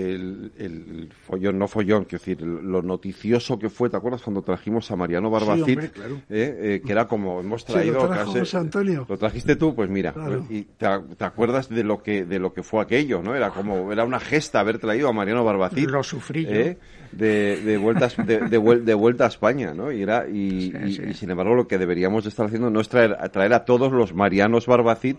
el, follón, no follón, quiero decir, lo noticioso que fue, ¿te acuerdas cuando trajimos a Mariano Barbacid? Eh, eh, que era como hemos traído... Antonio. Lo trajiste tú, pues mira, y te, acuerdas de lo que de lo que fue aquello, ¿no? Era como, era una gesta haber traído a Mariano Barbacid. Lo sufrí ¿eh? De, de, vueltas, de, de, vuelta a España, ¿no? Y, era, y, sin embargo lo que deberíamos de estar haciendo no es traer, traer a todos los Marianos Barbacid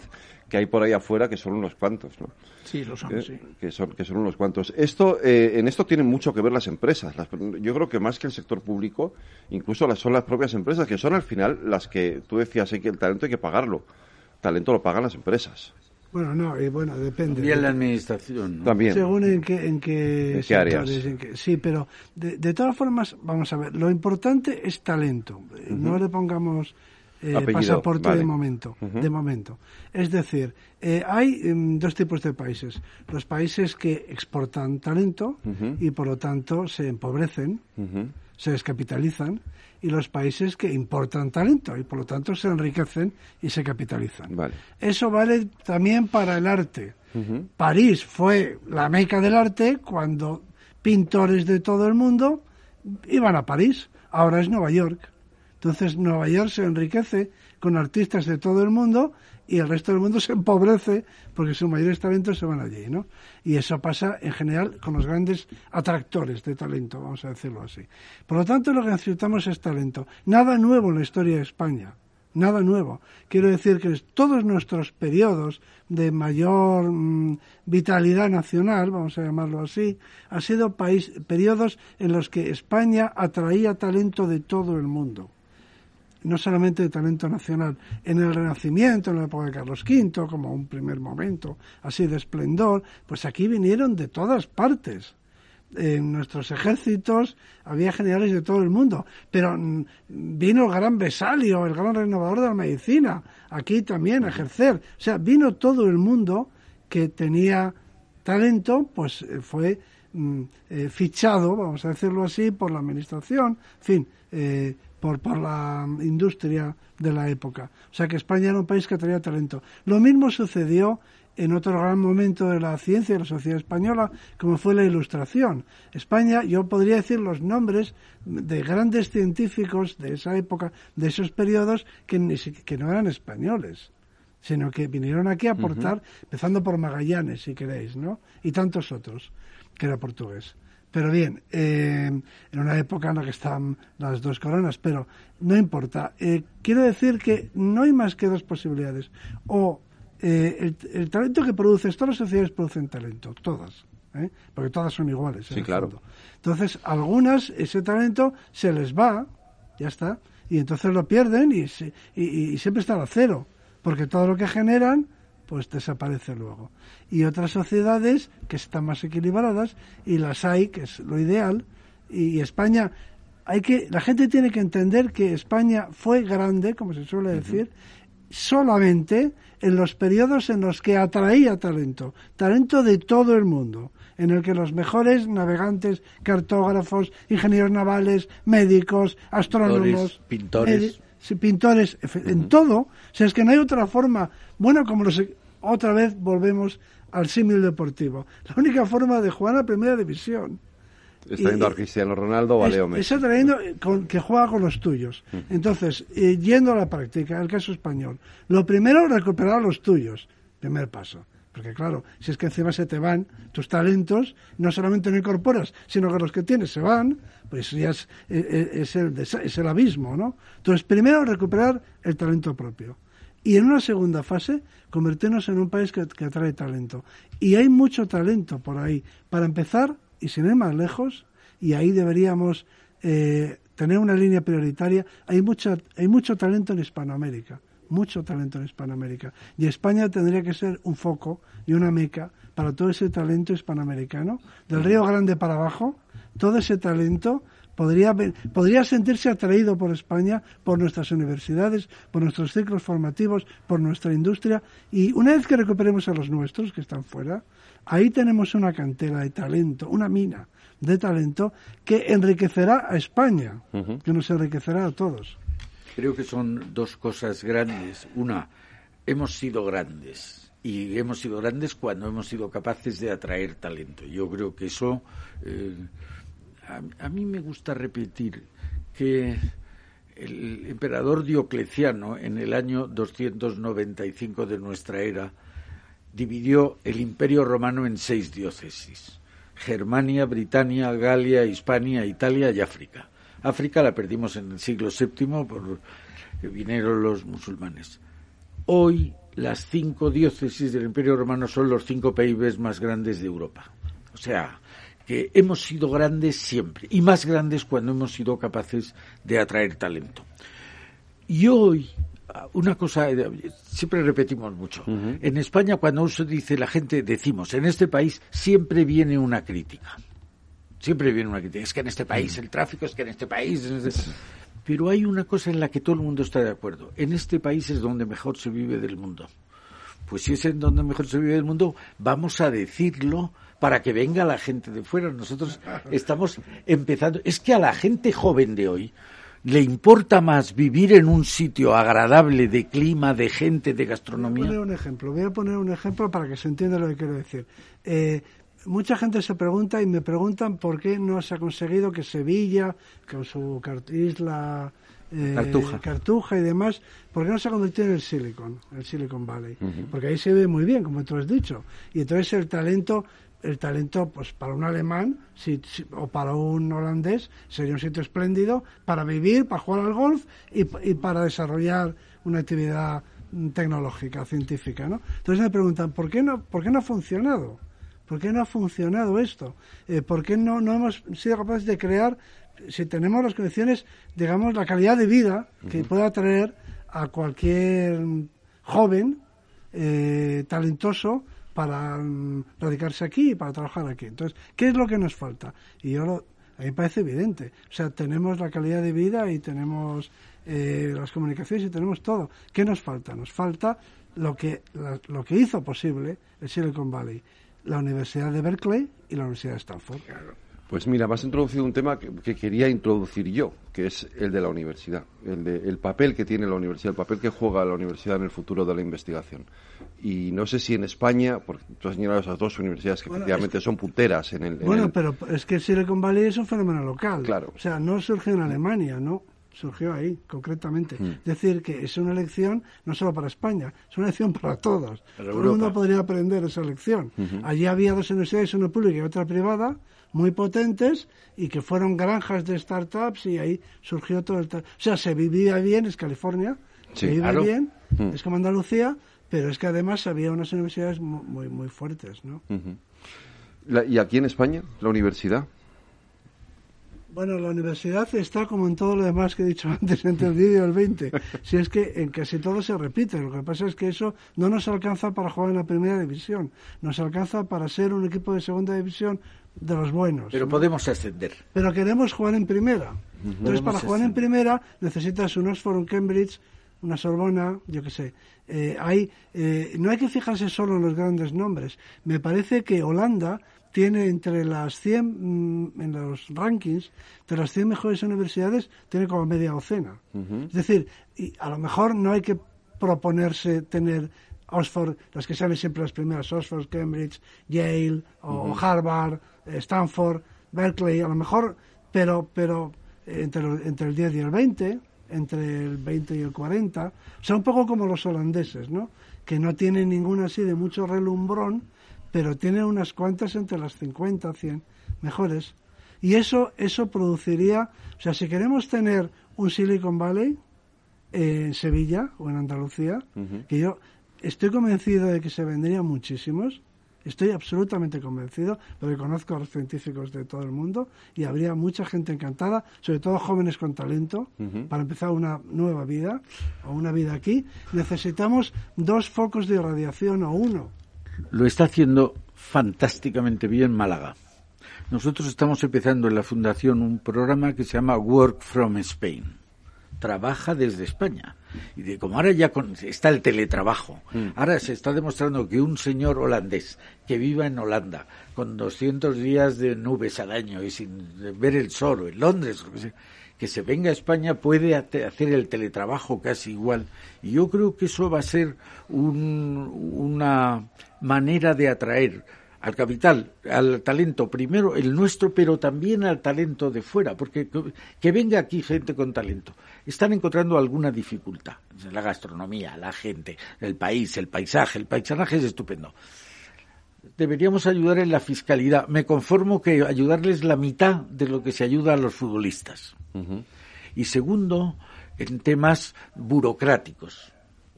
que hay por ahí afuera, que son unos cuantos, ¿no? Sí, lo son, eh, sí. Que son, que son unos cuantos. Esto, eh, en esto tienen mucho que ver las empresas. yo creo que más que el sector público, incluso las, son las propias empresas, que son al final las que, tú decías, hay que el talento hay que pagarlo. Talento lo pagan las empresas. Bueno, no, y bueno, depende. Y en la administración. También. Según en qué, en qué, áreas. sí, pero de, de, todas formas, vamos a ver, lo importante es talento. No le pongamos eh, pasaporte de momento. De momento. Es decir, eh, hay em, dos tipos de países. Los países que exportan talento y por lo tanto se empobrecen, se descapitalizan, y los países que importan talento y por lo tanto se enriquecen y se capitalizan. Eso vale también para el arte. París fue la meca del arte cuando pintores de todo el mundo iban a París. Ahora es Nueva York. Entonces Nueva York se enriquece con artistas de todo el mundo y el resto del mundo se empobrece porque sus mayores talentos se van allí, ¿no? Y eso pasa en general con los grandes atractores de talento, vamos a decirlo así. Por lo tanto, lo que necesitamos es talento. Nada nuevo en la historia de España. Nada nuevo. Quiero decir que todos nuestros periodos de mayor mm, vitalidad nacional, vamos a llamarlo así, han sido país, periodos en los que España atraía talento de todo el mundo no solamente de talento nacional. En el Renacimiento, en la época de Carlos V, como un primer momento así de esplendor, pues aquí vinieron de todas partes. En nuestros ejércitos había generales de todo el mundo, pero mm, vino el gran Besalio, el gran renovador de la medicina, aquí también a ejercer. O sea, vino todo el mundo que tenía talento, pues eh, fue mm, eh, fichado, vamos a decirlo así, por la administración, en fin, eh, por, por la industria de la época. O sea que España era un país que traía talento. Lo mismo sucedió en otro gran momento de la ciencia y de la sociedad española, como fue la Ilustración. España, yo podría decir los nombres de grandes científicos de esa época, de esos periodos, que, que no eran españoles, sino que vinieron aquí a aportar, empezando por Magallanes, si queréis, ¿no? Y tantos otros, que era portugués. Pero bien, eh, en una época en la que están las dos coronas, pero no importa. Eh, quiero decir que no hay más que dos posibilidades. O eh, el, talento que produces, todas las sociedades producen talento, todas, porque todas son iguales. Sí, claro. Entonces, algunas, ese talento se les va, ya está, y entonces lo pierden y, y siempre está a cero, porque todo lo que generan pues desaparece luego. Y otras sociedades que están más equilibradas, y las hay, que es lo ideal, y España, hay que, la gente tiene que entender que España fue grande, como se suele decir, solamente en los periodos en los que atraía talento, talento de todo el mundo, en el que los mejores navegantes, cartógrafos, ingenieros navales, médicos, astrónomos, pintores, pintores, en todo, o sea, es que no hay otra forma, bueno, como los, otra vez volvemos al símil deportivo. La única forma de jugar a la primera división. Está yendo a Cristiano Ronaldo o a Leo Messi. Está trayendo que juega con los tuyos. Entonces, eh, yendo a la práctica, el caso español, lo primero, recuperar los tuyos. Primer paso. Porque claro, si es que encima se te van tus talentos, no solamente no incorporas, sino que los que tienes se van, pues ya es, eh, eh, es, el, es el abismo, ¿no? Entonces, primero recuperar el talento propio. Y en una segunda fase, convertirnos en un país que, atrae talento. Y hay mucho talento por ahí. Para empezar, y sin ir más lejos, y ahí deberíamos eh, tener una línea prioritaria, hay, mucha, hay mucho talento en Hispanoamérica, mucho talento en Hispanoamérica. Y España tendría que ser un foco y una meca para todo ese talento hispanoamericano, del Río Grande para abajo, todo ese talento podría, podría sentirse atraído por España, por nuestras universidades, por nuestros ciclos formativos, por nuestra industria. Y una vez que recuperemos a los nuestros, que están fuera, ahí tenemos una cantera de talento, una mina de talento que enriquecerá a España, que nos enriquecerá a todos. Creo que son dos cosas grandes. Una, hemos sido grandes y hemos sido grandes cuando hemos sido capaces de atraer talento. Yo creo que eso eh, a, mí me gusta repetir que el emperador Diocleciano, en el año 295 de nuestra era, dividió el imperio romano en seis diócesis. Germania, Britania, Galia, Hispania, Italia y África. África la perdimos en el siglo VII por vinieron los musulmanes. Hoy las cinco diócesis del Imperio Romano son los cinco PIBs más grandes de Europa. O sea, que hemos sido grandes siempre y más grandes cuando hemos sido capaces de atraer talento. Y hoy, una cosa, siempre repetimos mucho, en España cuando uno dice la gente, decimos, en este país siempre viene una crítica. Siempre viene una crítica. Es que en este país el tráfico, es que en este país... Este Pero hay una cosa en la que todo el mundo está de acuerdo. En este país es donde mejor se vive del mundo. Pues si es en donde mejor se vive del mundo, vamos a decirlo para que venga la gente de fuera. Nosotros estamos empezando. Es que a la gente joven de hoy le importa más vivir en un sitio agradable de clima, de gente, de gastronomía. Voy a poner un ejemplo. Voy a poner un ejemplo para que se entienda lo que quiero decir. Eh, mucha gente se pregunta y me preguntan por qué no se ha conseguido que Sevilla, con su isla eh, Cartuja. y demás, ¿por qué no se ha convertido en el Silicon, el Silicon Valley? Porque ahí se ve muy bien, como tú has dicho. Y entonces el talento el talento, pues para un alemán o para un holandés sería un sitio espléndido para vivir, para jugar al golf y, para desarrollar una actividad tecnológica, científica, ¿no? Entonces me preguntan, ¿por qué no, por qué no ha funcionado? ¿Por qué no ha funcionado esto? Eh, ¿Por qué no, no hemos sido capaces de crear, si tenemos las condiciones, digamos, la calidad de vida que pueda traer a cualquier joven eh, talentoso para mm, radicarse aquí y para trabajar aquí. Entonces, ¿qué es lo que nos falta? Y yo a mí me parece evidente. O sea, tenemos la calidad de vida y tenemos eh, las comunicaciones y tenemos todo. ¿Qué nos falta? Nos falta lo que, lo que hizo posible el Silicon Valley, la Universidad de Berkeley y la Universidad de Stanford. Pues mira, me has introducido un tema que, quería introducir yo, que es el de la universidad, el, de, el papel que tiene la universidad, el papel que juega la universidad en el futuro de la investigación. Y no sé si en España, porque tú has señalado esas dos universidades que efectivamente son punteras en el... bueno, pero es que Silicon Valley es un fenómeno local. Claro. O sea, no surge en Alemania, ¿no? surgió ahí, concretamente. Hmm. Es decir, que es una elección no solo para España, es una elección para todos. Todo el mundo podría aprender esa elección. Allí había dos universidades, una pública y otra privada, muy potentes y que fueron granjas de startups y ahí surgió todo el... O sea, se vivía bien, es California, se vive bien, hmm. es como Andalucía, pero es que además había unas universidades muy, muy fuertes, ¿no? ¿Y aquí en España, la universidad? Bueno, la universidad está como en todo lo demás que he dicho antes, entre el 10 y el 20. Si es que en casi todo se repite. Lo que pasa es que eso no nos alcanza para jugar en la primera división. Nos alcanza para ser un equipo de segunda división de los buenos. Pero podemos ascender. Pero queremos jugar en primera. Entonces, para jugar en primera necesitas un Oxford, un Cambridge, una Sorbona, yo qué sé. Eh, hay, eh, no hay que fijarse solo en los grandes nombres. Me parece que Holanda tiene entre las 100, mm, en los rankings, de las 100 mejores universidades, tiene como media docena. Es decir, y a lo mejor no hay que proponerse tener Oxford, las que salen siempre las primeras, Oxford, Cambridge, Yale, o, Harvard, eh, Stanford, Berkeley, a lo mejor, pero, pero entre, entre el 10 y el 20, entre el 20 y el 40, o sea, un poco como los holandeses, ¿no? Que no tienen ninguna así de mucho relumbrón, pero tiene unas cuantas entre las 50, 100 mejores. Y eso, eso produciría, o sea, si queremos tener un Silicon Valley en Sevilla o en Andalucía, que yo estoy convencido de que se vendrían muchísimos, estoy absolutamente convencido, porque conozco a los científicos de todo el mundo y habría mucha gente encantada, sobre todo jóvenes con talento, para empezar una nueva vida o una vida aquí. Necesitamos dos focos de irradiación o uno lo está haciendo fantásticamente bien Málaga. Nosotros estamos empezando en la Fundación un programa que se llama Work from Spain. Trabaja desde España. Y de, como ahora ya está el teletrabajo, mm. ahora se está demostrando que un señor holandés que viva en Holanda con 200 días de nubes al año y sin ver el sol, o en Londres, que se venga a España puede hacer el teletrabajo casi igual. Y yo creo que eso va a ser una manera de atraer al capital, al talento, primero el nuestro, pero también al talento de fuera, porque que venga aquí gente con talento. Están encontrando alguna dificultad. La gastronomía, la gente, el país, el paisaje, el paisaje es estupendo. deberíamos ayudar en la fiscalidad. Me conformo que ayudarles la mitad de lo que se ayuda a los futbolistas. Y segundo, en temas burocráticos.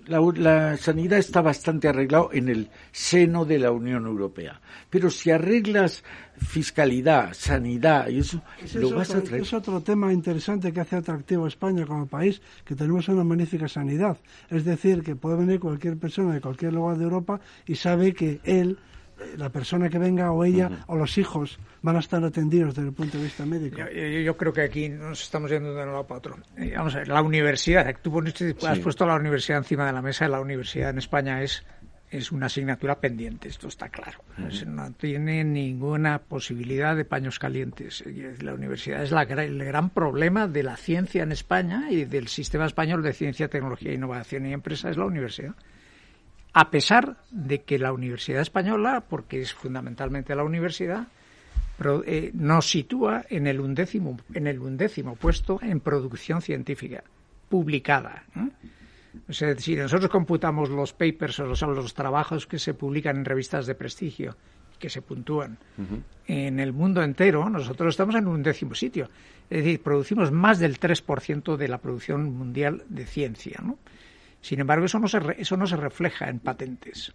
La, sanidad está bastante arreglado en el seno de la Unión Europea. Pero si arreglas fiscalidad, sanidad y eso, lo vas a traer. Es otro tema interesante que hace atractivo a España como país, que tenemos una magnífica sanidad. Es decir, que puede venir cualquier persona de cualquier lugar de Europa y sabe que él la persona que venga o ella o los hijos van a estar atendidos desde el punto de vista médico. Yo, creo que aquí nos estamos yendo de un lado para otro. Eh, vamos a ver, la universidad, tú has puesto la universidad encima de la mesa, la universidad en España es es una asignatura pendiente, esto está claro. No tiene ninguna posibilidad de paños calientes. La universidad es la, el gran problema de la ciencia en España y del sistema español de ciencia, tecnología, innovación y empresa, es la universidad a pesar de que la Universidad Española, porque es fundamentalmente la universidad, eh, nos sitúa en el undécimo, en el undécimo puesto en producción científica publicada. O sea, si nosotros computamos los papers o los, trabajos que se publican en revistas de prestigio, que se puntúan en el mundo entero, nosotros estamos en un décimo sitio. Es decir, producimos más del 3% de la producción mundial de ciencia. ¿no? Sin embargo, eso no se, eso no se refleja en patentes.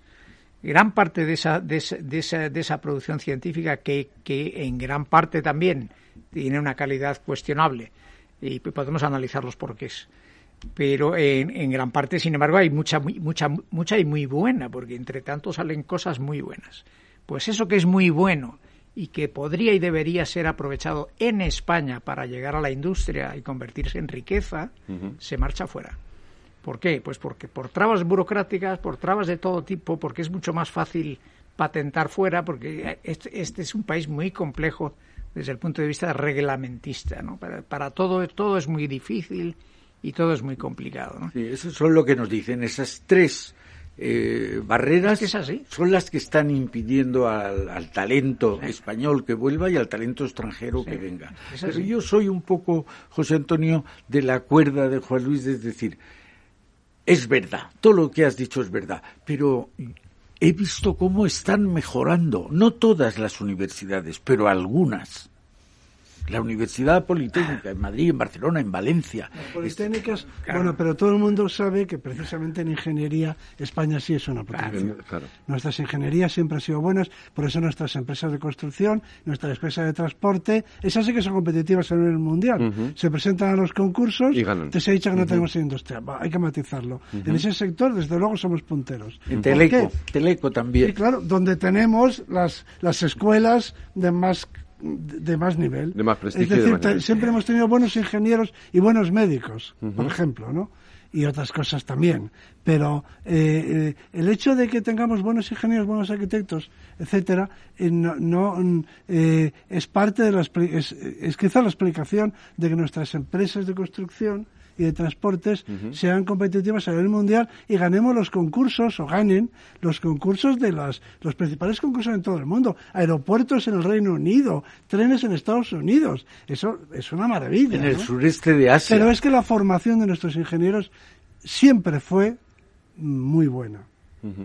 Gran parte de esa, de esa, de esa, producción científica, que, que en gran parte también tiene una calidad cuestionable, y podemos analizar los porqués pero en, en, gran parte, sin embargo, hay mucha, mucha, mucha y muy buena, porque entre tanto salen cosas muy buenas. Pues eso que es muy bueno y que podría y debería ser aprovechado en España para llegar a la industria y convertirse en riqueza, se marcha fuera. ¿Por qué? Pues porque por trabas burocráticas, por trabas de todo tipo, porque es mucho más fácil patentar fuera, porque este, este es un país muy complejo desde el punto de vista reglamentista, ¿no? Para, todo, todo es muy difícil y todo es muy complicado, ¿no? Sí, eso son lo que nos dicen, esas tres eh, barreras son las que están impidiendo al, talento español que vuelva y al talento extranjero que venga. Pero yo soy un poco, José Antonio, de la cuerda de Juan Luis, es decir, es verdad, todo lo que has dicho es verdad, pero he visto cómo están mejorando, no todas las universidades, pero algunas la Universidad Politécnica en Madrid, en Barcelona, en Valencia. Las politécnicas, bueno, pero todo el mundo sabe que precisamente en ingeniería España sí es una potencia. Nuestras ingenierías siempre han sido buenas, por eso nuestras empresas de construcción, nuestras empresas de transporte, esas sí que son competitivas a nivel mundial. Se presentan a los concursos, y ganan. se ha dicho que no tenemos industria. hay que matizarlo. En ese sector, desde luego, somos punteros. En Teleco, Teleco también. Sí, claro, donde tenemos las, las escuelas de más de más nivel. De más prestigio. Es decir, siempre hemos tenido buenos ingenieros y buenos médicos, por ejemplo, ¿no? Y otras cosas también. Pero eh, eh, el hecho de que tengamos buenos ingenieros, buenos arquitectos, etcétera, eh, no, no es parte de la es, es quizá la explicación de que nuestras empresas de construcción y de transportes sean competitivas a nivel mundial y ganemos los concursos o ganen los concursos de las, los principales concursos en todo el mundo. Aeropuertos en el Reino Unido, trenes en Estados Unidos. Eso es una maravilla. En el sureste de Asia. Pero es que la formación de nuestros ingenieros siempre fue muy buena.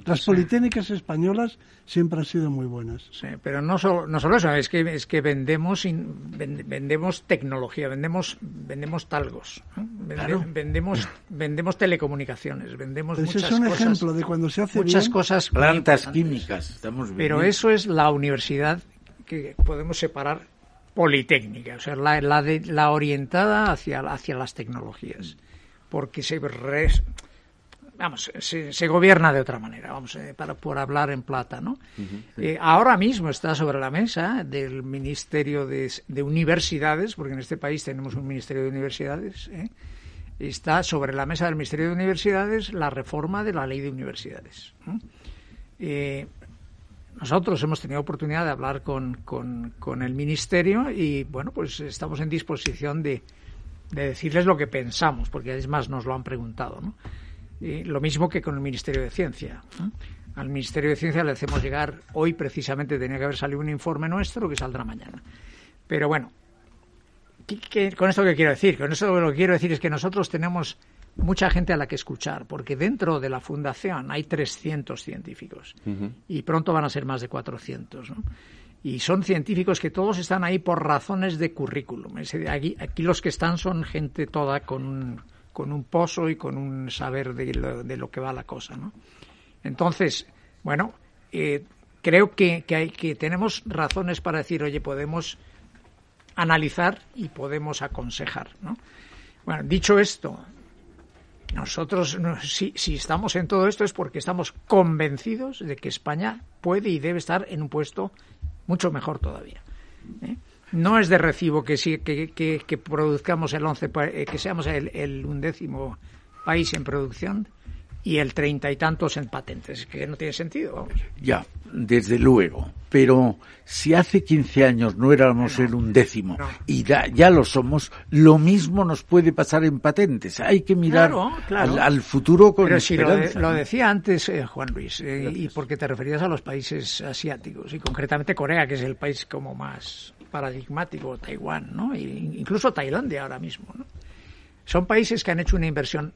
Las politécnicas españolas siempre han sido muy buenas. Sí, pero no solo, no solo eso, es que, es que vendemos, vendemos tecnología, vendemos, vendemos talgos, vendemos, vendemos telecomunicaciones, vendemos muchas es un ejemplo de cuando se hace muchas cosas. Plantas químicas, estamos Pero eso es la universidad que podemos separar politécnica, o sea, la, la, de, la orientada hacia, hacia las tecnologías. Porque se vamos, se, gobierna de otra manera, vamos, eh, para, por hablar en plata, ¿no? Eh, ahora mismo está sobre la mesa del Ministerio de, Universidades, porque en este país tenemos un Ministerio de Universidades, ¿eh? está sobre la mesa del Ministerio de Universidades la reforma de la ley de universidades. nosotros hemos tenido oportunidad de hablar con, con, el Ministerio y, bueno, pues estamos en disposición de, de decirles lo que pensamos, porque además nos lo han preguntado, ¿no? Lo mismo que con el Ministerio de Ciencia. Al Ministerio de Ciencia le hacemos llegar, hoy precisamente tenía que haber salido un informe nuestro que saldrá mañana. Pero bueno, con esto que quiero decir? Con esto lo que quiero decir es que nosotros tenemos mucha gente a la que escuchar, porque dentro de la fundación hay 300 científicos y pronto van a ser más de 400. ¿no? Y son científicos que todos están ahí por razones de currículum. Aquí, aquí los que están son gente toda con un, con un pozo y con un saber de lo, de lo que va la cosa. ¿no? Entonces, bueno, eh, creo que, que, hay, que tenemos razones para decir, oye, podemos analizar y podemos aconsejar. ¿no? Bueno, dicho esto, nosotros, si, si, estamos en todo esto es porque estamos convencidos de que España puede y debe estar en un puesto mucho mejor todavía. ¿eh? No es de recibo que, que, que, produzcamos el 11, eh, que seamos el, el undécimo país en producción y el treinta y tantos en patentes, que no tiene sentido. Ya, desde luego. Pero si hace 15 años no éramos el undécimo y ya, lo somos, lo mismo nos puede pasar en patentes. Hay que mirar Al, futuro con Pero si lo, decía antes eh, Juan Luis, eh, y porque te referías a los países asiáticos, y concretamente Corea, que es el país como más paradigmático, Taiwán, ¿no? E incluso Tailandia ahora mismo, ¿no? Son países que han hecho una inversión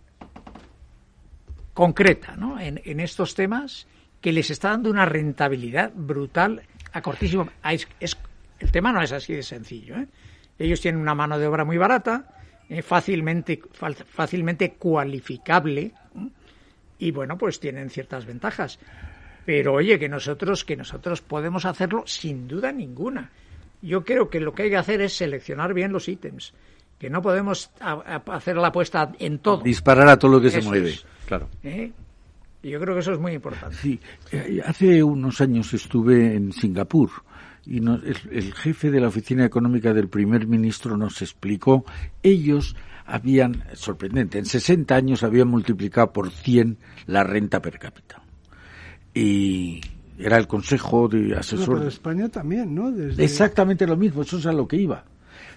concreta ¿no? en, estos temas que les está dando una rentabilidad brutal a cortísimo. Ah, es, el tema no es así de sencillo. ¿eh? Ellos tienen una mano de obra muy barata, eh, fácilmente, fácilmente cualificable y bueno, pues tienen ciertas ventajas. Pero oye, que nosotros, que nosotros podemos hacerlo sin duda ninguna. Yo creo que lo que hay que hacer es seleccionar bien los ítems, que no podemos hacer la apuesta en todo. Disparar a todo lo que se mueve. Claro. ¿Eh? yo creo que eso es muy importante. Sí, eh, hace unos años estuve en Singapur y el, jefe de la oficina económica del primer ministro nos explicó, ellos habían, sorprendente, en 60 años habían multiplicado por 100 la renta per cápita. Y era el consejo de asesores. pero España también, ¿no? Exactamente lo mismo, eso es a lo que iba.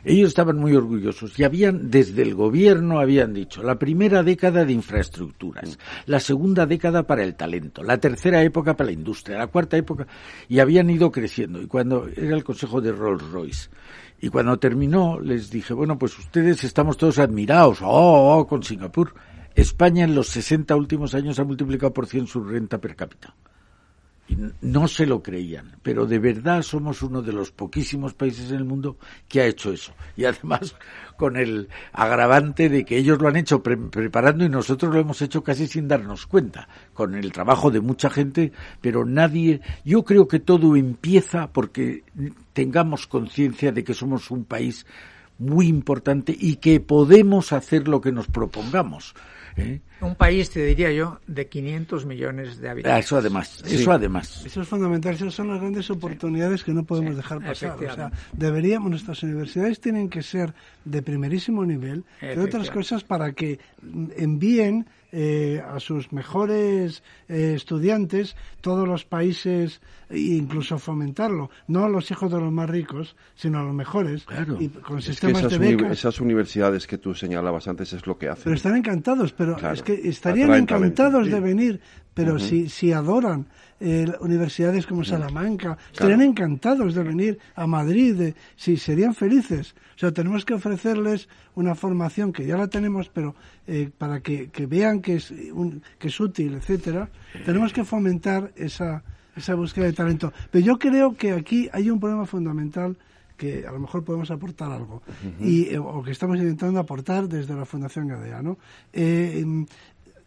Ellos estaban muy orgullosos y habían, desde el gobierno, habían dicho, la primera década de infraestructuras, la segunda década para el talento, la tercera época para la industria, la cuarta época, y habían ido creciendo. Y cuando era el consejo de Rolls Royce, y cuando terminó, les dije, bueno, pues ustedes estamos todos admirados, oh, oh con Singapur. España en los 60 últimos años ha multiplicado por 100 su renta per cápita no se lo creían, pero de verdad somos uno de los poquísimos países en el mundo que ha hecho eso. Y además con el agravante de que ellos lo han hecho preparando y nosotros lo hemos hecho casi sin darnos cuenta, con el trabajo de mucha gente, pero nadie, yo creo que todo empieza porque tengamos conciencia de que somos un país muy importante y que podemos hacer lo que nos propongamos. ¿Eh? Un país, te diría yo, de 500 millones de habitantes. Eso además, eso además. Eso es fundamental, esas son las grandes oportunidades que no podemos dejar pasar. O sea, deberíamos, nuestras universidades tienen que ser de primerísimo nivel, entre otras cosas para que envíen eh, a sus mejores eh, estudiantes todos los países e incluso fomentarlo. No a los hijos de los más ricos sino a los mejores. Y con sistemas esas, de becas. esas universidades que tú señalabas antes es lo que hacen. Pero están encantados pero es que estarían encantados de venir pero si si adoran eh, universidades como Salamanca, estarían encantados de venir a Madrid, de, sí, serían felices. O sea, tenemos que ofrecerles una formación que ya la tenemos, pero eh, para que, vean que es, que es útil, etcétera, tenemos que fomentar esa, esa búsqueda de talento. Pero yo creo que aquí hay un problema fundamental que a lo mejor podemos aportar algo y eh, o que estamos intentando aportar desde la Fundación Gadea, ¿no?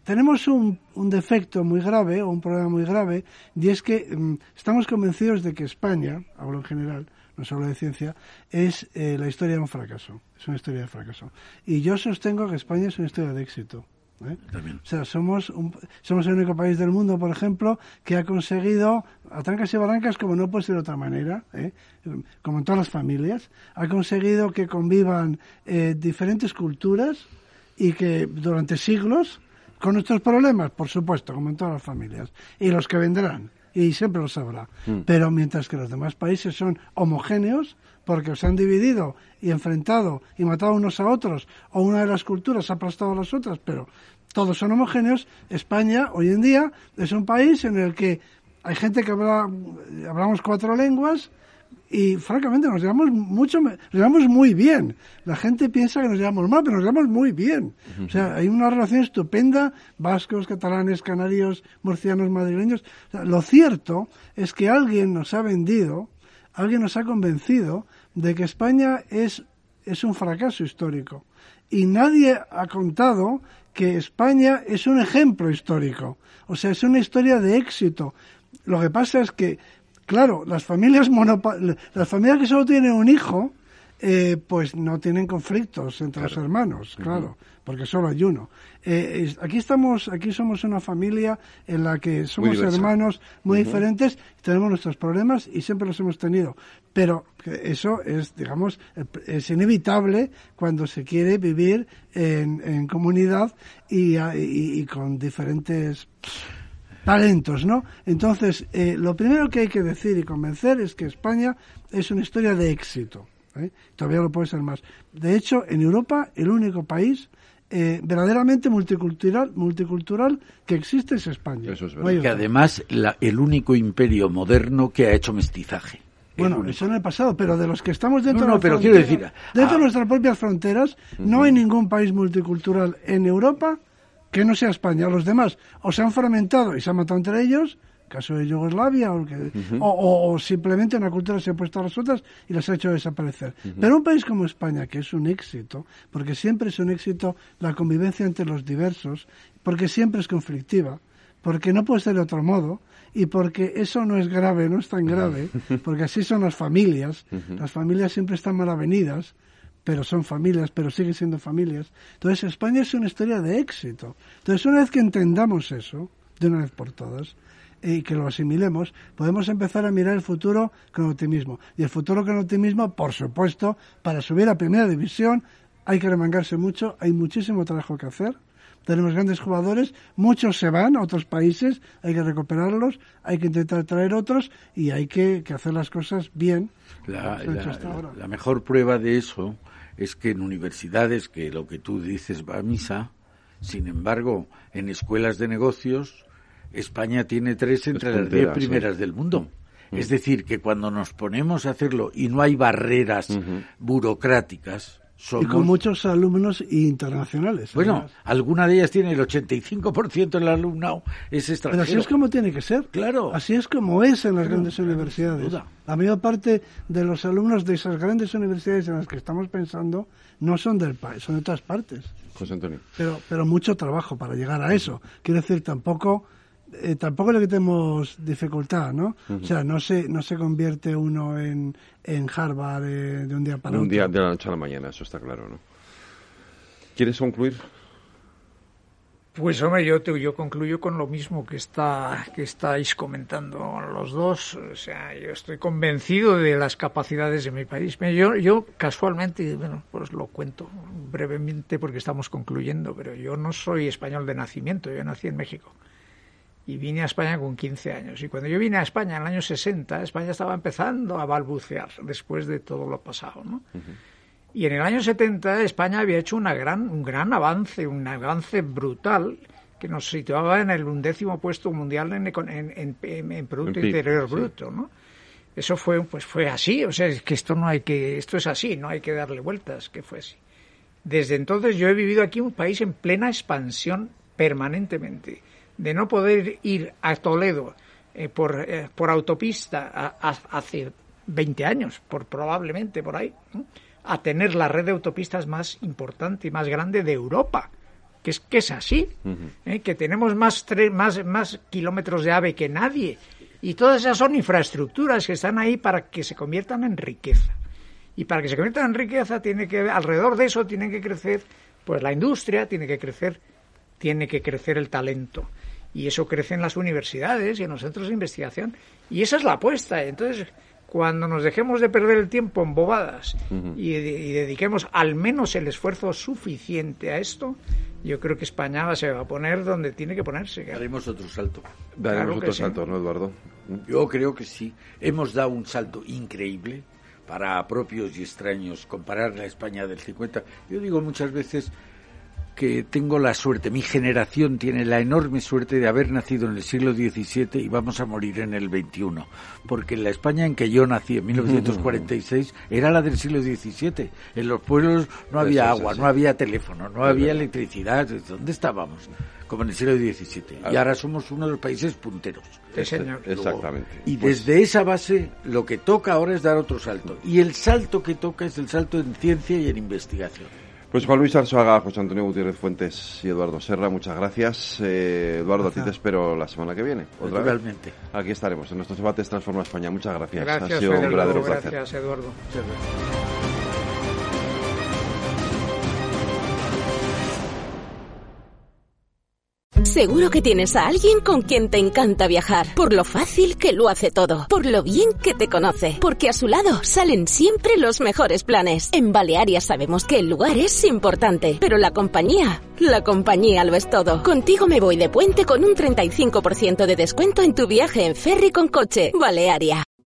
Tenemos un, un, defecto muy grave o un problema muy grave y es que mm, estamos convencidos de que España, hablo en general, no solo de ciencia, es eh, la historia de un fracaso. Es una historia de fracaso. Y yo sostengo que España es una historia de éxito. ¿eh? O sea, somos, un, somos el único país del mundo, por ejemplo, que ha conseguido, a trancas y barrancas, como no puede ser de otra manera, ¿eh? como en todas las familias, ha conseguido que convivan diferentes culturas y que durante siglos con nuestros problemas, por supuesto, como en todas las familias, y los que vendrán, y siempre los habrá. Mm. Pero mientras que los demás países son homogéneos, porque se han dividido y enfrentado y matado unos a otros, o una de las culturas ha aplastado a las otras, pero todos son homogéneos, España hoy en día es un país en el que hay gente que habla, hablamos cuatro lenguas, y francamente nos llevamos mucho, nos llevamos muy bien. La gente piensa que nos llevamos mal, pero nos llevamos muy bien. O sea, hay una relación estupenda, vascos, catalanes, canarios, murcianos, madrileños. lo cierto es que alguien nos ha vendido, alguien nos ha convencido de que España es, es un fracaso histórico. Y nadie ha contado que España es un ejemplo histórico. O sea, es una historia de éxito. Lo que pasa es que, claro, las familias, las familias que solo tienen un hijo, eh, pues no tienen conflictos entre los hermanos, claro, porque solo hay uno. Eh, aquí estamos, aquí somos una familia en la que somos hermanos muy diferentes, tenemos nuestros problemas y siempre los hemos tenido. Pero eso es, digamos, es inevitable cuando se quiere vivir en, comunidad y, con diferentes talentos, ¿no? Entonces, eh, lo primero que hay que decir y convencer es que España es una historia de éxito ¿eh? Todavía lo puede ser más. De hecho, en Europa, el único país eh, verdaderamente multicultural, multicultural que existe es España. Eso es verdad. que además el único imperio moderno que ha hecho mestizaje. Bueno, eso en el pasado, pero de los que estamos dentro, de, pero quiero decir, dentro de nuestras propias fronteras, no hay ningún país multicultural en Europa que no sea España. Los demás o se han fragmentado y se han matado entre ellos, caso de Yugoslavia, o, simplemente una cultura se ha puesto a las otras y las ha hecho desaparecer. Pero un país como España, que es un éxito, porque siempre es un éxito la convivencia entre los diversos, porque siempre es conflictiva, porque no puede ser de otro modo, y porque eso no es grave, no es tan grave, porque así son las familias, las familias siempre están mal avenidas, pero son familias, pero siguen siendo familias. Entonces España es una historia de éxito. Entonces una vez que entendamos eso, de una vez por todas, y que lo asimilemos, podemos empezar a mirar el futuro con optimismo. Y el futuro con optimismo, por supuesto, para subir a primera división hay que remangarse mucho, hay muchísimo trabajo que hacer. Tenemos grandes jugadores, muchos se van a otros países, hay que recuperarlos, hay que intentar traer otros y hay que, hacer las cosas bien. La, la, mejor prueba de eso es que en universidades, que lo que tú dices va a misa, sin embargo, en escuelas de negocios España tiene tres entre las diez primeras del mundo. Mm. Es decir, que cuando nos ponemos a hacerlo y no hay barreras burocráticas, somos... Y con muchos alumnos internacionales. Bueno, alguna de ellas tiene el 85% del alumnado es extranjero. Pero así es como tiene que ser. Claro. Así es como es en las grandes universidades. La mayor parte de los alumnos de esas grandes universidades en las que estamos pensando no son del país, son de otras partes. José Antonio. Pero, pero mucho trabajo para llegar a eso. Quiero decir, tampoco eh, tampoco le tenemos dificultad, ¿no? O sea, no se, no se convierte uno en, en Harvard eh, de un día para otro. Un día de la noche a la mañana, eso está claro, ¿no? ¿Quieres concluir? Pues hombre, yo, yo concluyo con lo mismo que está que estáis comentando los dos. O sea, yo estoy convencido de las capacidades de mi país. Yo, yo casualmente, bueno, pues lo cuento brevemente porque estamos concluyendo, pero yo no soy español de nacimiento, yo nací en México y vine a España con 15 años. Y cuando yo vine a España en el año 60, España estaba empezando a balbucear después de todo lo pasado. ¿no? Y en el año 70 España había hecho una gran, un gran avance, un avance brutal que nos situaba en el undécimo puesto mundial en, en, en, Producto Interior Bruto. ¿no? Eso fue, pues fue así, o sea, es que esto no hay que, esto es así, no hay que darle vueltas, que fue así. Desde entonces yo he vivido aquí un país en plena expansión permanentemente de no poder ir a Toledo eh, por, eh, por autopista hace 20 años, por probablemente por ahí, a tener la red de autopistas más importante y más grande de Europa, que es que es así, ¿eh? que tenemos más, más, más kilómetros de ave que nadie. Y todas esas son infraestructuras que están ahí para que se conviertan en riqueza. Y para que se conviertan en riqueza, tiene que, alrededor de eso tiene que crecer pues la industria, tiene que crecer, tiene que crecer el talento y eso crece en las universidades y en los centros de investigación. Y esa es la apuesta. Entonces, cuando nos dejemos de perder el tiempo en bobadas y, dediquemos al menos el esfuerzo suficiente a esto, yo creo que España se va a poner donde tiene que ponerse. Daremos otro salto. Daremos otro salto, ¿no, Eduardo? Yo creo que sí. Hemos dado un salto increíble para propios y extraños comparar la España del 50. Yo digo muchas veces que tengo la suerte, mi generación tiene la enorme suerte de haber nacido en el siglo XVII y vamos a morir en el XXI. Porque la España en que yo nací, en 1946, era la del siglo XVII. En los pueblos no había agua, no había teléfono, no había electricidad. ¿Dónde estábamos? Como en el siglo XVII. Y ahora somos uno de los países punteros. Exactamente. Y pues desde esa base, lo que toca ahora es dar otro salto. Y el salto que toca es el salto en ciencia y en investigación. Pues Juan Luis Arzuaga, José Antonio Gutiérrez Fuentes y Eduardo Serra, muchas gracias. Eh, Eduardo, a ti te espero la semana que viene. Otra. Aquí estaremos en nuestros debates Transforma España. Muchas gracias. gracias ha sido un verdadero placer. Gracias, Eduardo. Seguro que tienes a alguien con quien te encanta viajar, por lo fácil que lo hace todo, por lo bien que te conoce, porque a su lado salen siempre los mejores planes. En Balearia sabemos que el lugar es importante, pero la compañía, la compañía lo es todo. Contigo me voy de puente con un 35% de descuento en tu viaje en ferry con coche. Balearia.